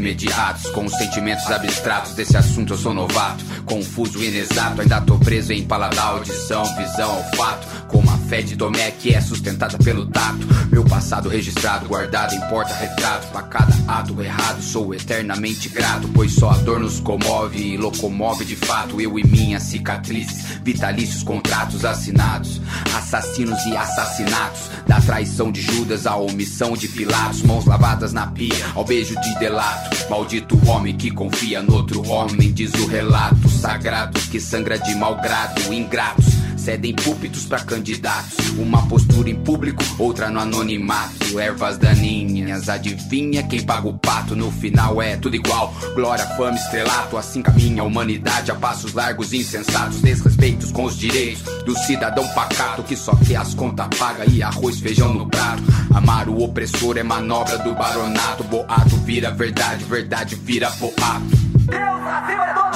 H: imediatos com os sentimentos abstratos desse assunto eu sou novato. Confuso inexato, ainda tô preso em paladar, audição, visão, olfato. Como a fé de Tomé que é sustentada pelo tato. Meu passado registrado, guardado em porta-retrato. Pra cada ato errado sou eternamente grato, pois só a dor nos comove e locomove de fato. Eu e minhas cicatrizes, vitalícios contratos assinados. Assassinos e assassinatos, da traição de Judas à omissão de Pilatos. Mãos lavadas na pia, ao beijo de delato. Maldito homem que confia no outro homem, diz o relato sagrado que sangra de mau grado. Ingratos cedem púlpitos pra candidatos. Uma postura em público, outra no anonimato. Ervas daninhas, adivinha quem paga o pato? No final é tudo igual. Glória, fama, estrelato. Assim caminha a humanidade a passos largos, insensatos. Desrespeitos com os direitos do cidadão pacato que só quer as contas pagas e arroz, feijão no prato. Amar o opressor é manobra do baronato. Boato vira verdade, verdade vira boato.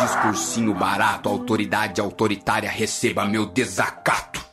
H: Discursinho barato, autoridade autoritária, receba meu desacato.